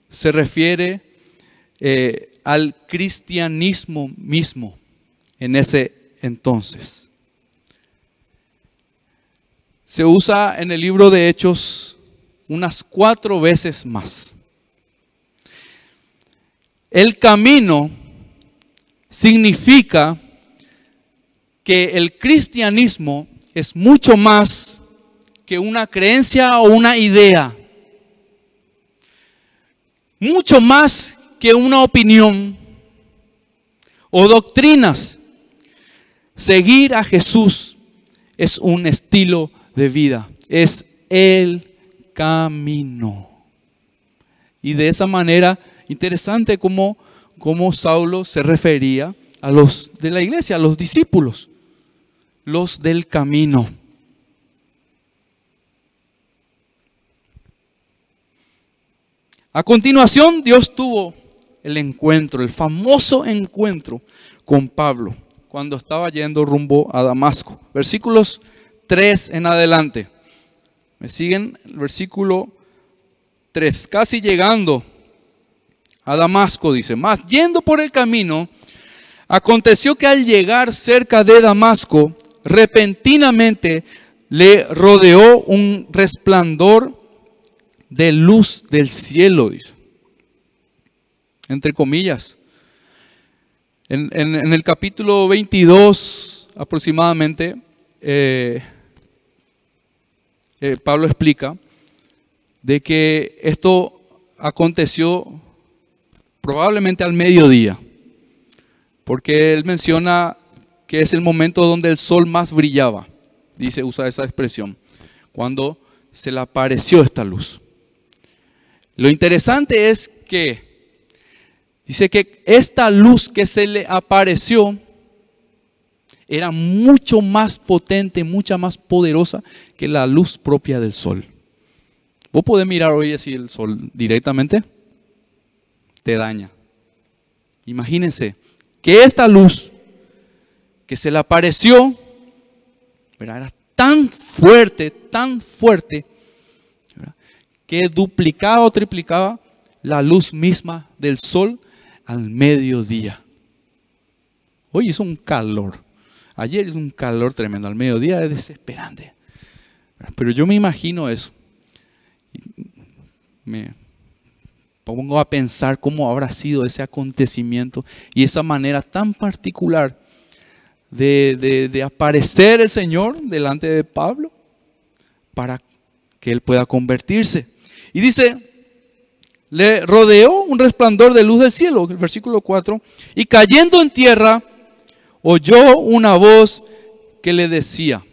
S1: se refiere eh, al cristianismo mismo en ese entonces. Se usa en el libro de Hechos unas cuatro veces más. El camino significa que el cristianismo es mucho más que una creencia o una idea mucho más que una opinión o doctrinas. Seguir a Jesús es un estilo de vida, es el camino. Y de esa manera, interesante como, como Saulo se refería a los de la iglesia, a los discípulos, los del camino. A continuación, Dios tuvo el encuentro, el famoso encuentro con Pablo cuando estaba yendo rumbo a Damasco. Versículos 3 en adelante. Me siguen el versículo 3. Casi llegando a Damasco, dice, más yendo por el camino, aconteció que al llegar cerca de Damasco, repentinamente le rodeó un resplandor de luz del cielo, dice. Entre comillas. En, el capítulo 22 aproximadamente, eh, eh, Pablo explica de que esto aconteció probablemente al mediodía, porque él menciona que es el momento donde el sol más brillaba, dice, usa esa expresión, cuando se le apareció esta luz. Lo interesante es que dice que esta luz que se le apareció era mucho más potente, mucha más poderosa que la luz propia del sol. Vos podés mirar hoy así el sol directamente, te daña. Imagínense que esta luz que se le apareció era tan fuerte, tan fuerte, que duplicaba o triplicaba la luz misma del sol al mediodía. Hoy hizo un calor. Ayer hizo un calor tremendo. Al mediodía es desesperante. Pero yo me imagino eso. Me pongo a pensar cómo habrá sido ese acontecimiento y esa manera tan particular de, de aparecer el Señor delante de Pablo para que él pueda convertirse. Y dice, le rodeó un resplandor de luz del cielo, el versículo 4, y cayendo en tierra, oyó una voz que le decía,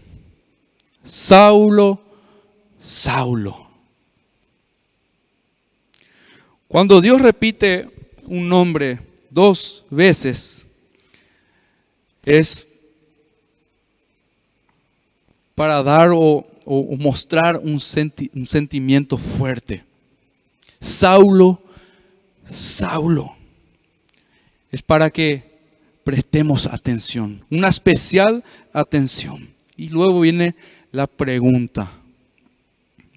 S1: Saulo, Saulo. Cuando Dios repite un nombre dos veces, es para dar o, mostrar un, un sentimiento fuerte. Saulo, Saulo. Es para que prestemos atención, una especial atención. Y luego viene la pregunta.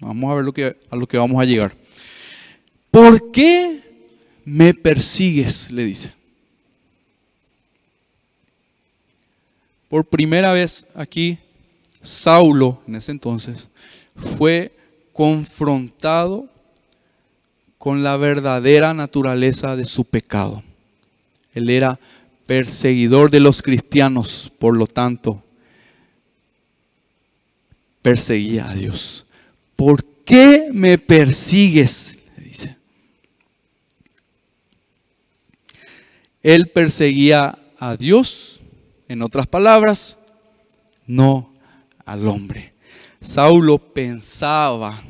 S1: Vamos a ver a lo que vamos a llegar. ¿Por qué me persigues? Le dice. Por primera vez aquí, Saulo, en ese entonces, fue confrontado con la verdadera naturaleza de su pecado. Él era perseguidor de los cristianos, por lo tanto, perseguía a Dios. ¿Por qué me persigues? Le dice. Él perseguía a Dios, en otras palabras, no al hombre. Saulo pensaba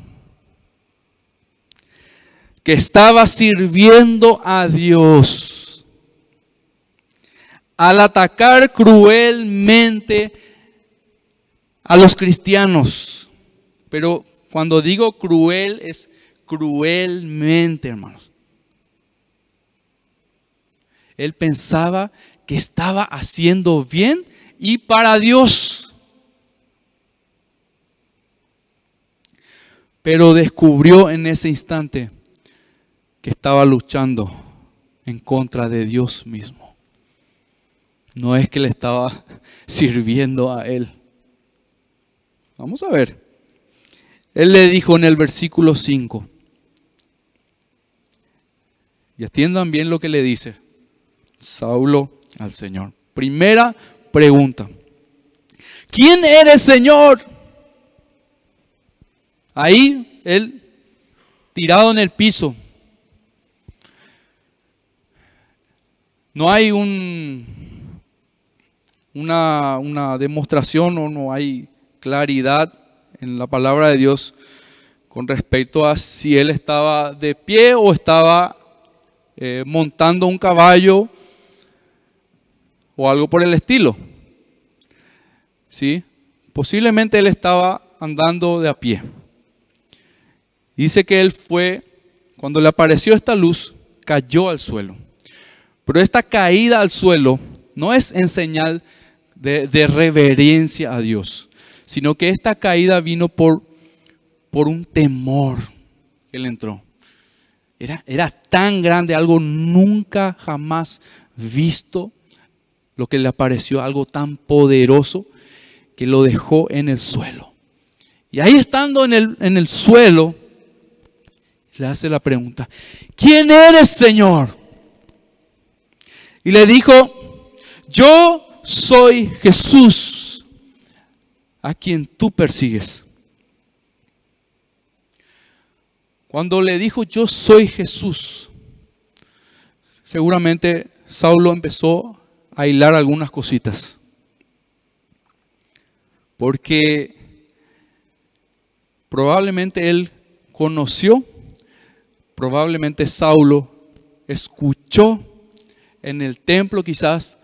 S1: que estaba sirviendo a Dios al atacar cruelmente a los cristianos. Pero cuando digo cruel es cruelmente, hermanos. Él pensaba que estaba haciendo bien y para Dios. Pero descubrió en ese instante que estaba luchando en contra de Dios mismo. No es que le estaba (laughs) sirviendo a Él. Vamos a ver. Él le dijo en el versículo 5. Y atiendan bien lo que le dice Saulo al Señor. Primera pregunta. ¿Quién eres, Señor? Ahí, él tirado en el piso, no hay un, una, una demostración o no hay claridad en la palabra de Dios con respecto a si él estaba de pie o estaba eh, montando un caballo o algo por el estilo. ¿Sí? Posiblemente él estaba andando de a pie. Dice que él fue, cuando le apareció esta luz, cayó al suelo. Pero esta caída al suelo no es en señal de, reverencia a Dios, sino que esta caída vino por, por un temor que le entró. Era, era tan grande, algo nunca jamás visto, lo que le apareció, algo tan poderoso que lo dejó en el suelo. Y ahí estando en el, en el suelo, le hace la pregunta, ¿quién eres, Señor? Y le dijo, yo soy Jesús a quien tú persigues. Cuando le dijo, yo soy Jesús, seguramente Saulo empezó a hilar algunas cositas. Porque probablemente él conoció, probablemente Saulo escuchó en el templo quizás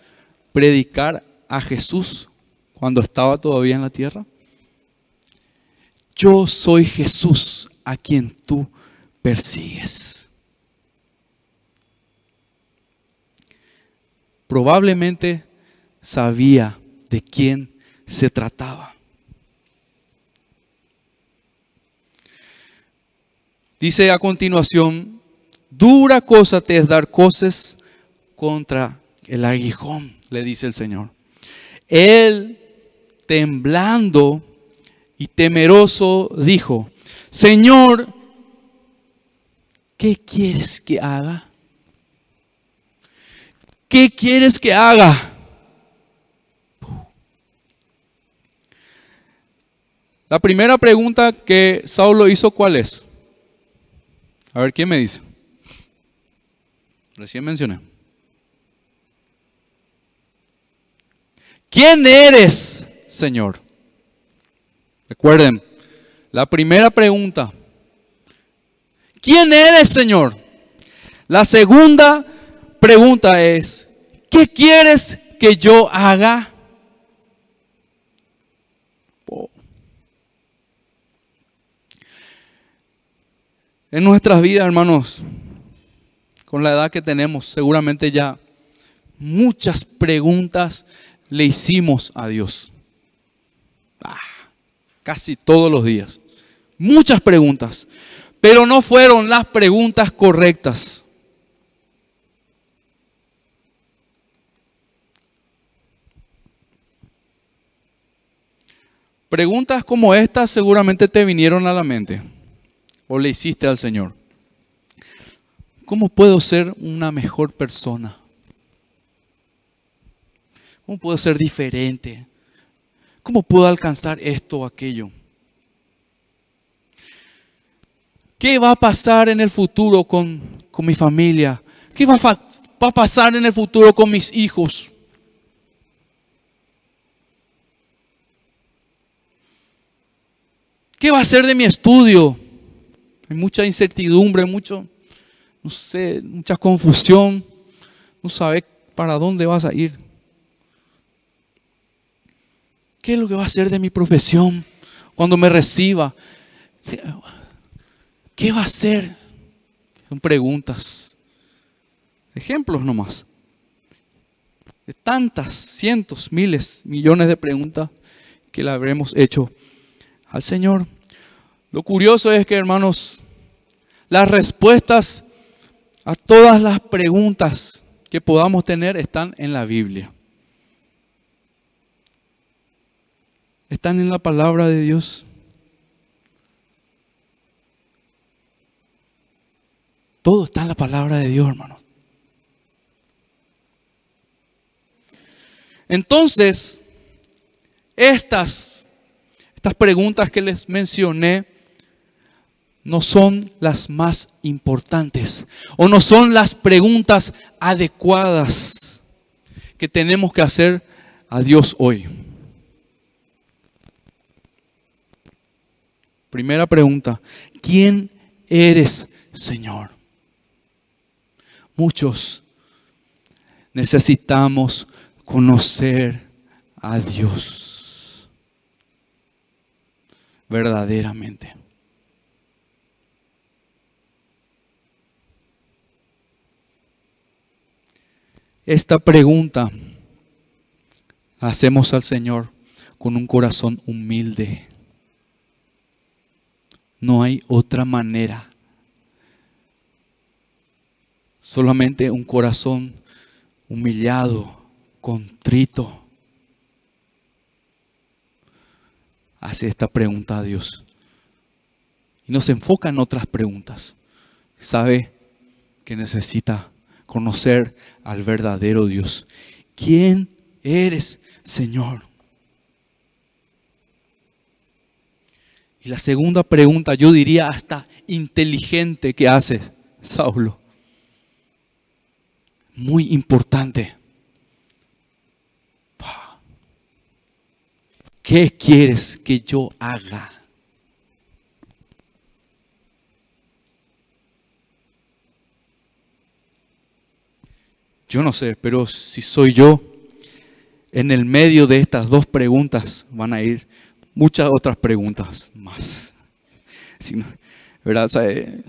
S1: predicar a Jesús cuando estaba todavía en la tierra. Yo soy Jesús a quien tú persigues. Probablemente sabía de quién se trataba. Dice a continuación, dura cosa te es dar cosas contra el aguijón, le dice el Señor. Él, temblando y temeroso, dijo, Señor, ¿qué quieres que haga? ¿Qué quieres que haga? La primera pregunta que Saulo hizo, ¿cuál es? A ver, ¿quién me dice? Recién mencioné. ¿Quién eres, Señor? Recuerden, la primera pregunta. ¿Quién eres, Señor? La segunda pregunta es, ¿qué quieres que yo haga? En nuestras vidas, hermanos, con la edad que tenemos, seguramente ya muchas preguntas le hicimos a Dios. Ah, casi todos los días. Muchas preguntas. Pero no fueron las preguntas correctas. Preguntas como estas seguramente te vinieron a la mente o le hiciste al Señor? ¿Cómo puedo ser una mejor persona? ¿Cómo puedo ser diferente? ¿Cómo puedo alcanzar esto o aquello? ¿Qué va a pasar en el futuro con, con mi familia? ¿Qué va a, pasar en el futuro con mis hijos? ¿Qué va a ser de mi estudio? Hay mucha incertidumbre, mucho, no sé, mucha confusión. No sabes para dónde vas a ir. ¿Qué es lo que va a hacer de mi profesión cuando me reciba? ¿Qué va a hacer? Son preguntas. Ejemplos nomás. De tantas, cientos, miles, millones de preguntas que le habremos hecho al Señor. Lo curioso es que, hermanos, las respuestas a todas las preguntas que podamos tener están en la Biblia. Están en la palabra de Dios. Todo está en la palabra de Dios, hermanos. Entonces, estas, estas preguntas que les mencioné no son las más importantes o no son las preguntas adecuadas que tenemos que hacer a Dios hoy. Primera pregunta, ¿quién eres, Señor? Muchos necesitamos conocer a Dios verdaderamente. Esta pregunta hacemos al Señor con un corazón humilde. No hay otra manera. Solamente un corazón humillado, contrito. Hace esta pregunta a Dios. Y nos enfoca en otras preguntas. Sabe que necesita conocer al verdadero Dios. ¿Quién eres, Señor? Y la segunda pregunta, yo diría hasta inteligente que hace Saulo. Muy importante. ¿Qué quieres que yo haga? Yo no sé, pero si soy yo, en el medio de estas dos preguntas van a ir muchas otras preguntas más. ¿Verdad? Eh,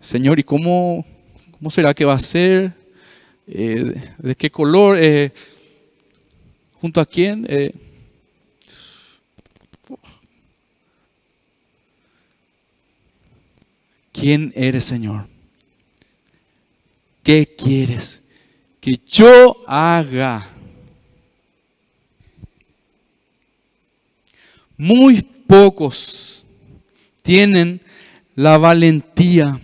S1: Señor, ¿y cómo, cómo será que va a ser? Eh, ¿De qué color? Eh, ¿Junto a quién? ¿Quién eres, Señor? ¿Qué quieres que yo haga? Muy pocos tienen la valentía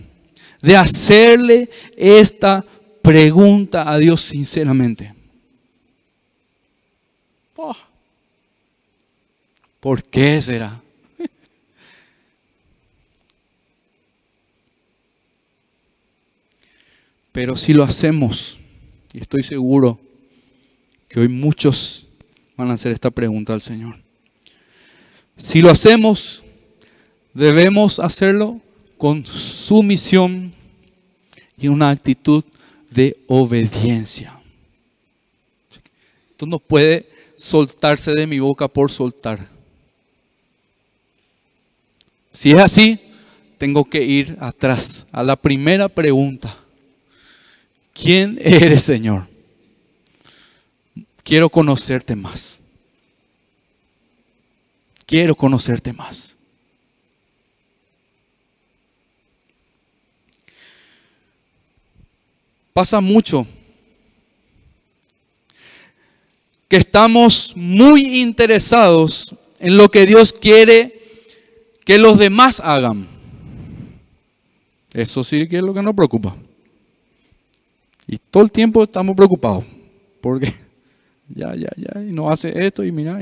S1: de hacerle esta pregunta a Dios sinceramente. Oh, ¿Por qué será? Pero si lo hacemos, y estoy seguro que hoy muchos van a hacer esta pregunta al Señor. Si lo hacemos, debemos hacerlo con sumisión y una actitud de obediencia. Esto no puede soltarse de mi boca por soltar. Si es así, tengo que ir atrás a la primera pregunta. ¿Quién eres, Señor? Quiero conocerte más. Quiero conocerte más. Pasa mucho que estamos muy interesados en lo que Dios quiere que los demás hagan. Eso sí que es lo que nos preocupa. Y todo el tiempo estamos preocupados. Porque (laughs) ya, ya, ya, y no hace esto y mira.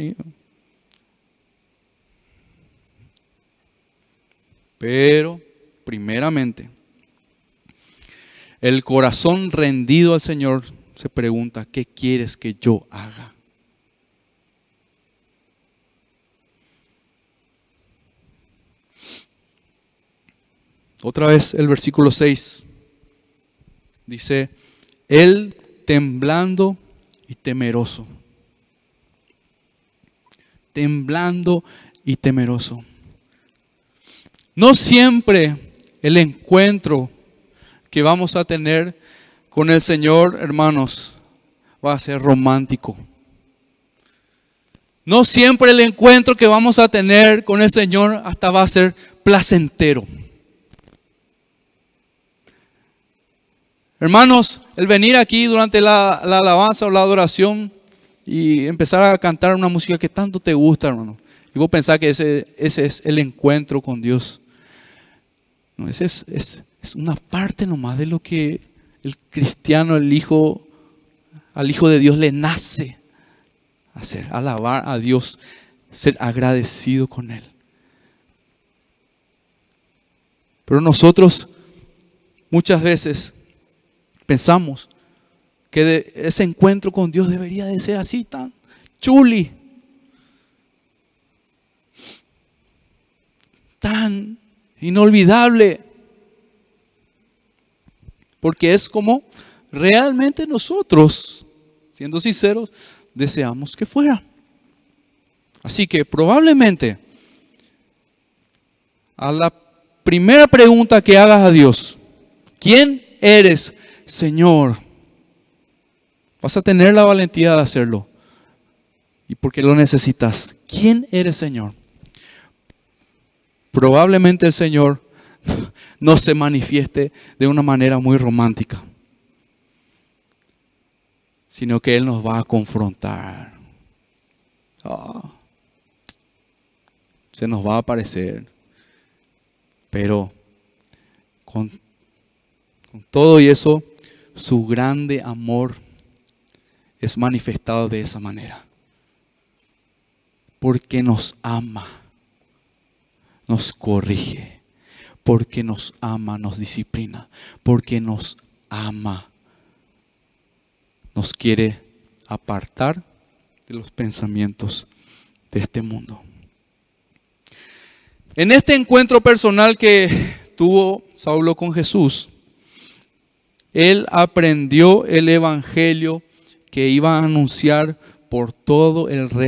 S1: Pero, primeramente, el corazón rendido al Señor se pregunta, ¿qué quieres que yo haga? Otra vez el versículo 6 dice, él temblando y temeroso. Temblando y temeroso. No siempre el encuentro que vamos a tener con el Señor, hermanos, va a ser romántico. No siempre el encuentro que vamos a tener con el Señor hasta va a ser placentero. Hermanos, el venir aquí durante la, alabanza o la adoración y empezar a cantar una música que tanto te gusta, hermano. Y vos pensás que ese, ese es el encuentro con Dios. No, es una parte nomás de lo que el cristiano, el hijo, al Hijo de Dios le nace hacer, alabar a Dios, ser agradecido con Él. Pero nosotros muchas veces pensamos que ese encuentro con Dios debería de ser así, tan chuli, tan inolvidable, porque es como realmente nosotros, siendo sinceros, deseamos que fuera. Así que probablemente a la primera pregunta que hagas a Dios, ¿quién eres? Señor, vas a tener la valentía de hacerlo. Y porque lo necesitas. ¿Quién eres, Señor? Probablemente el Señor (laughs) no se manifieste de una manera muy romántica, sino que Él nos va a confrontar. Ah, se nos va a aparecer. Pero con, con todo y eso, su grande amor es manifestado de esa manera. Porque nos ama, nos corrige, porque nos ama, nos disciplina, porque nos ama, nos quiere apartar de los pensamientos de este mundo. En este encuentro personal que tuvo Saulo con Jesús, Él aprendió el evangelio que iba a anunciar por todo el resto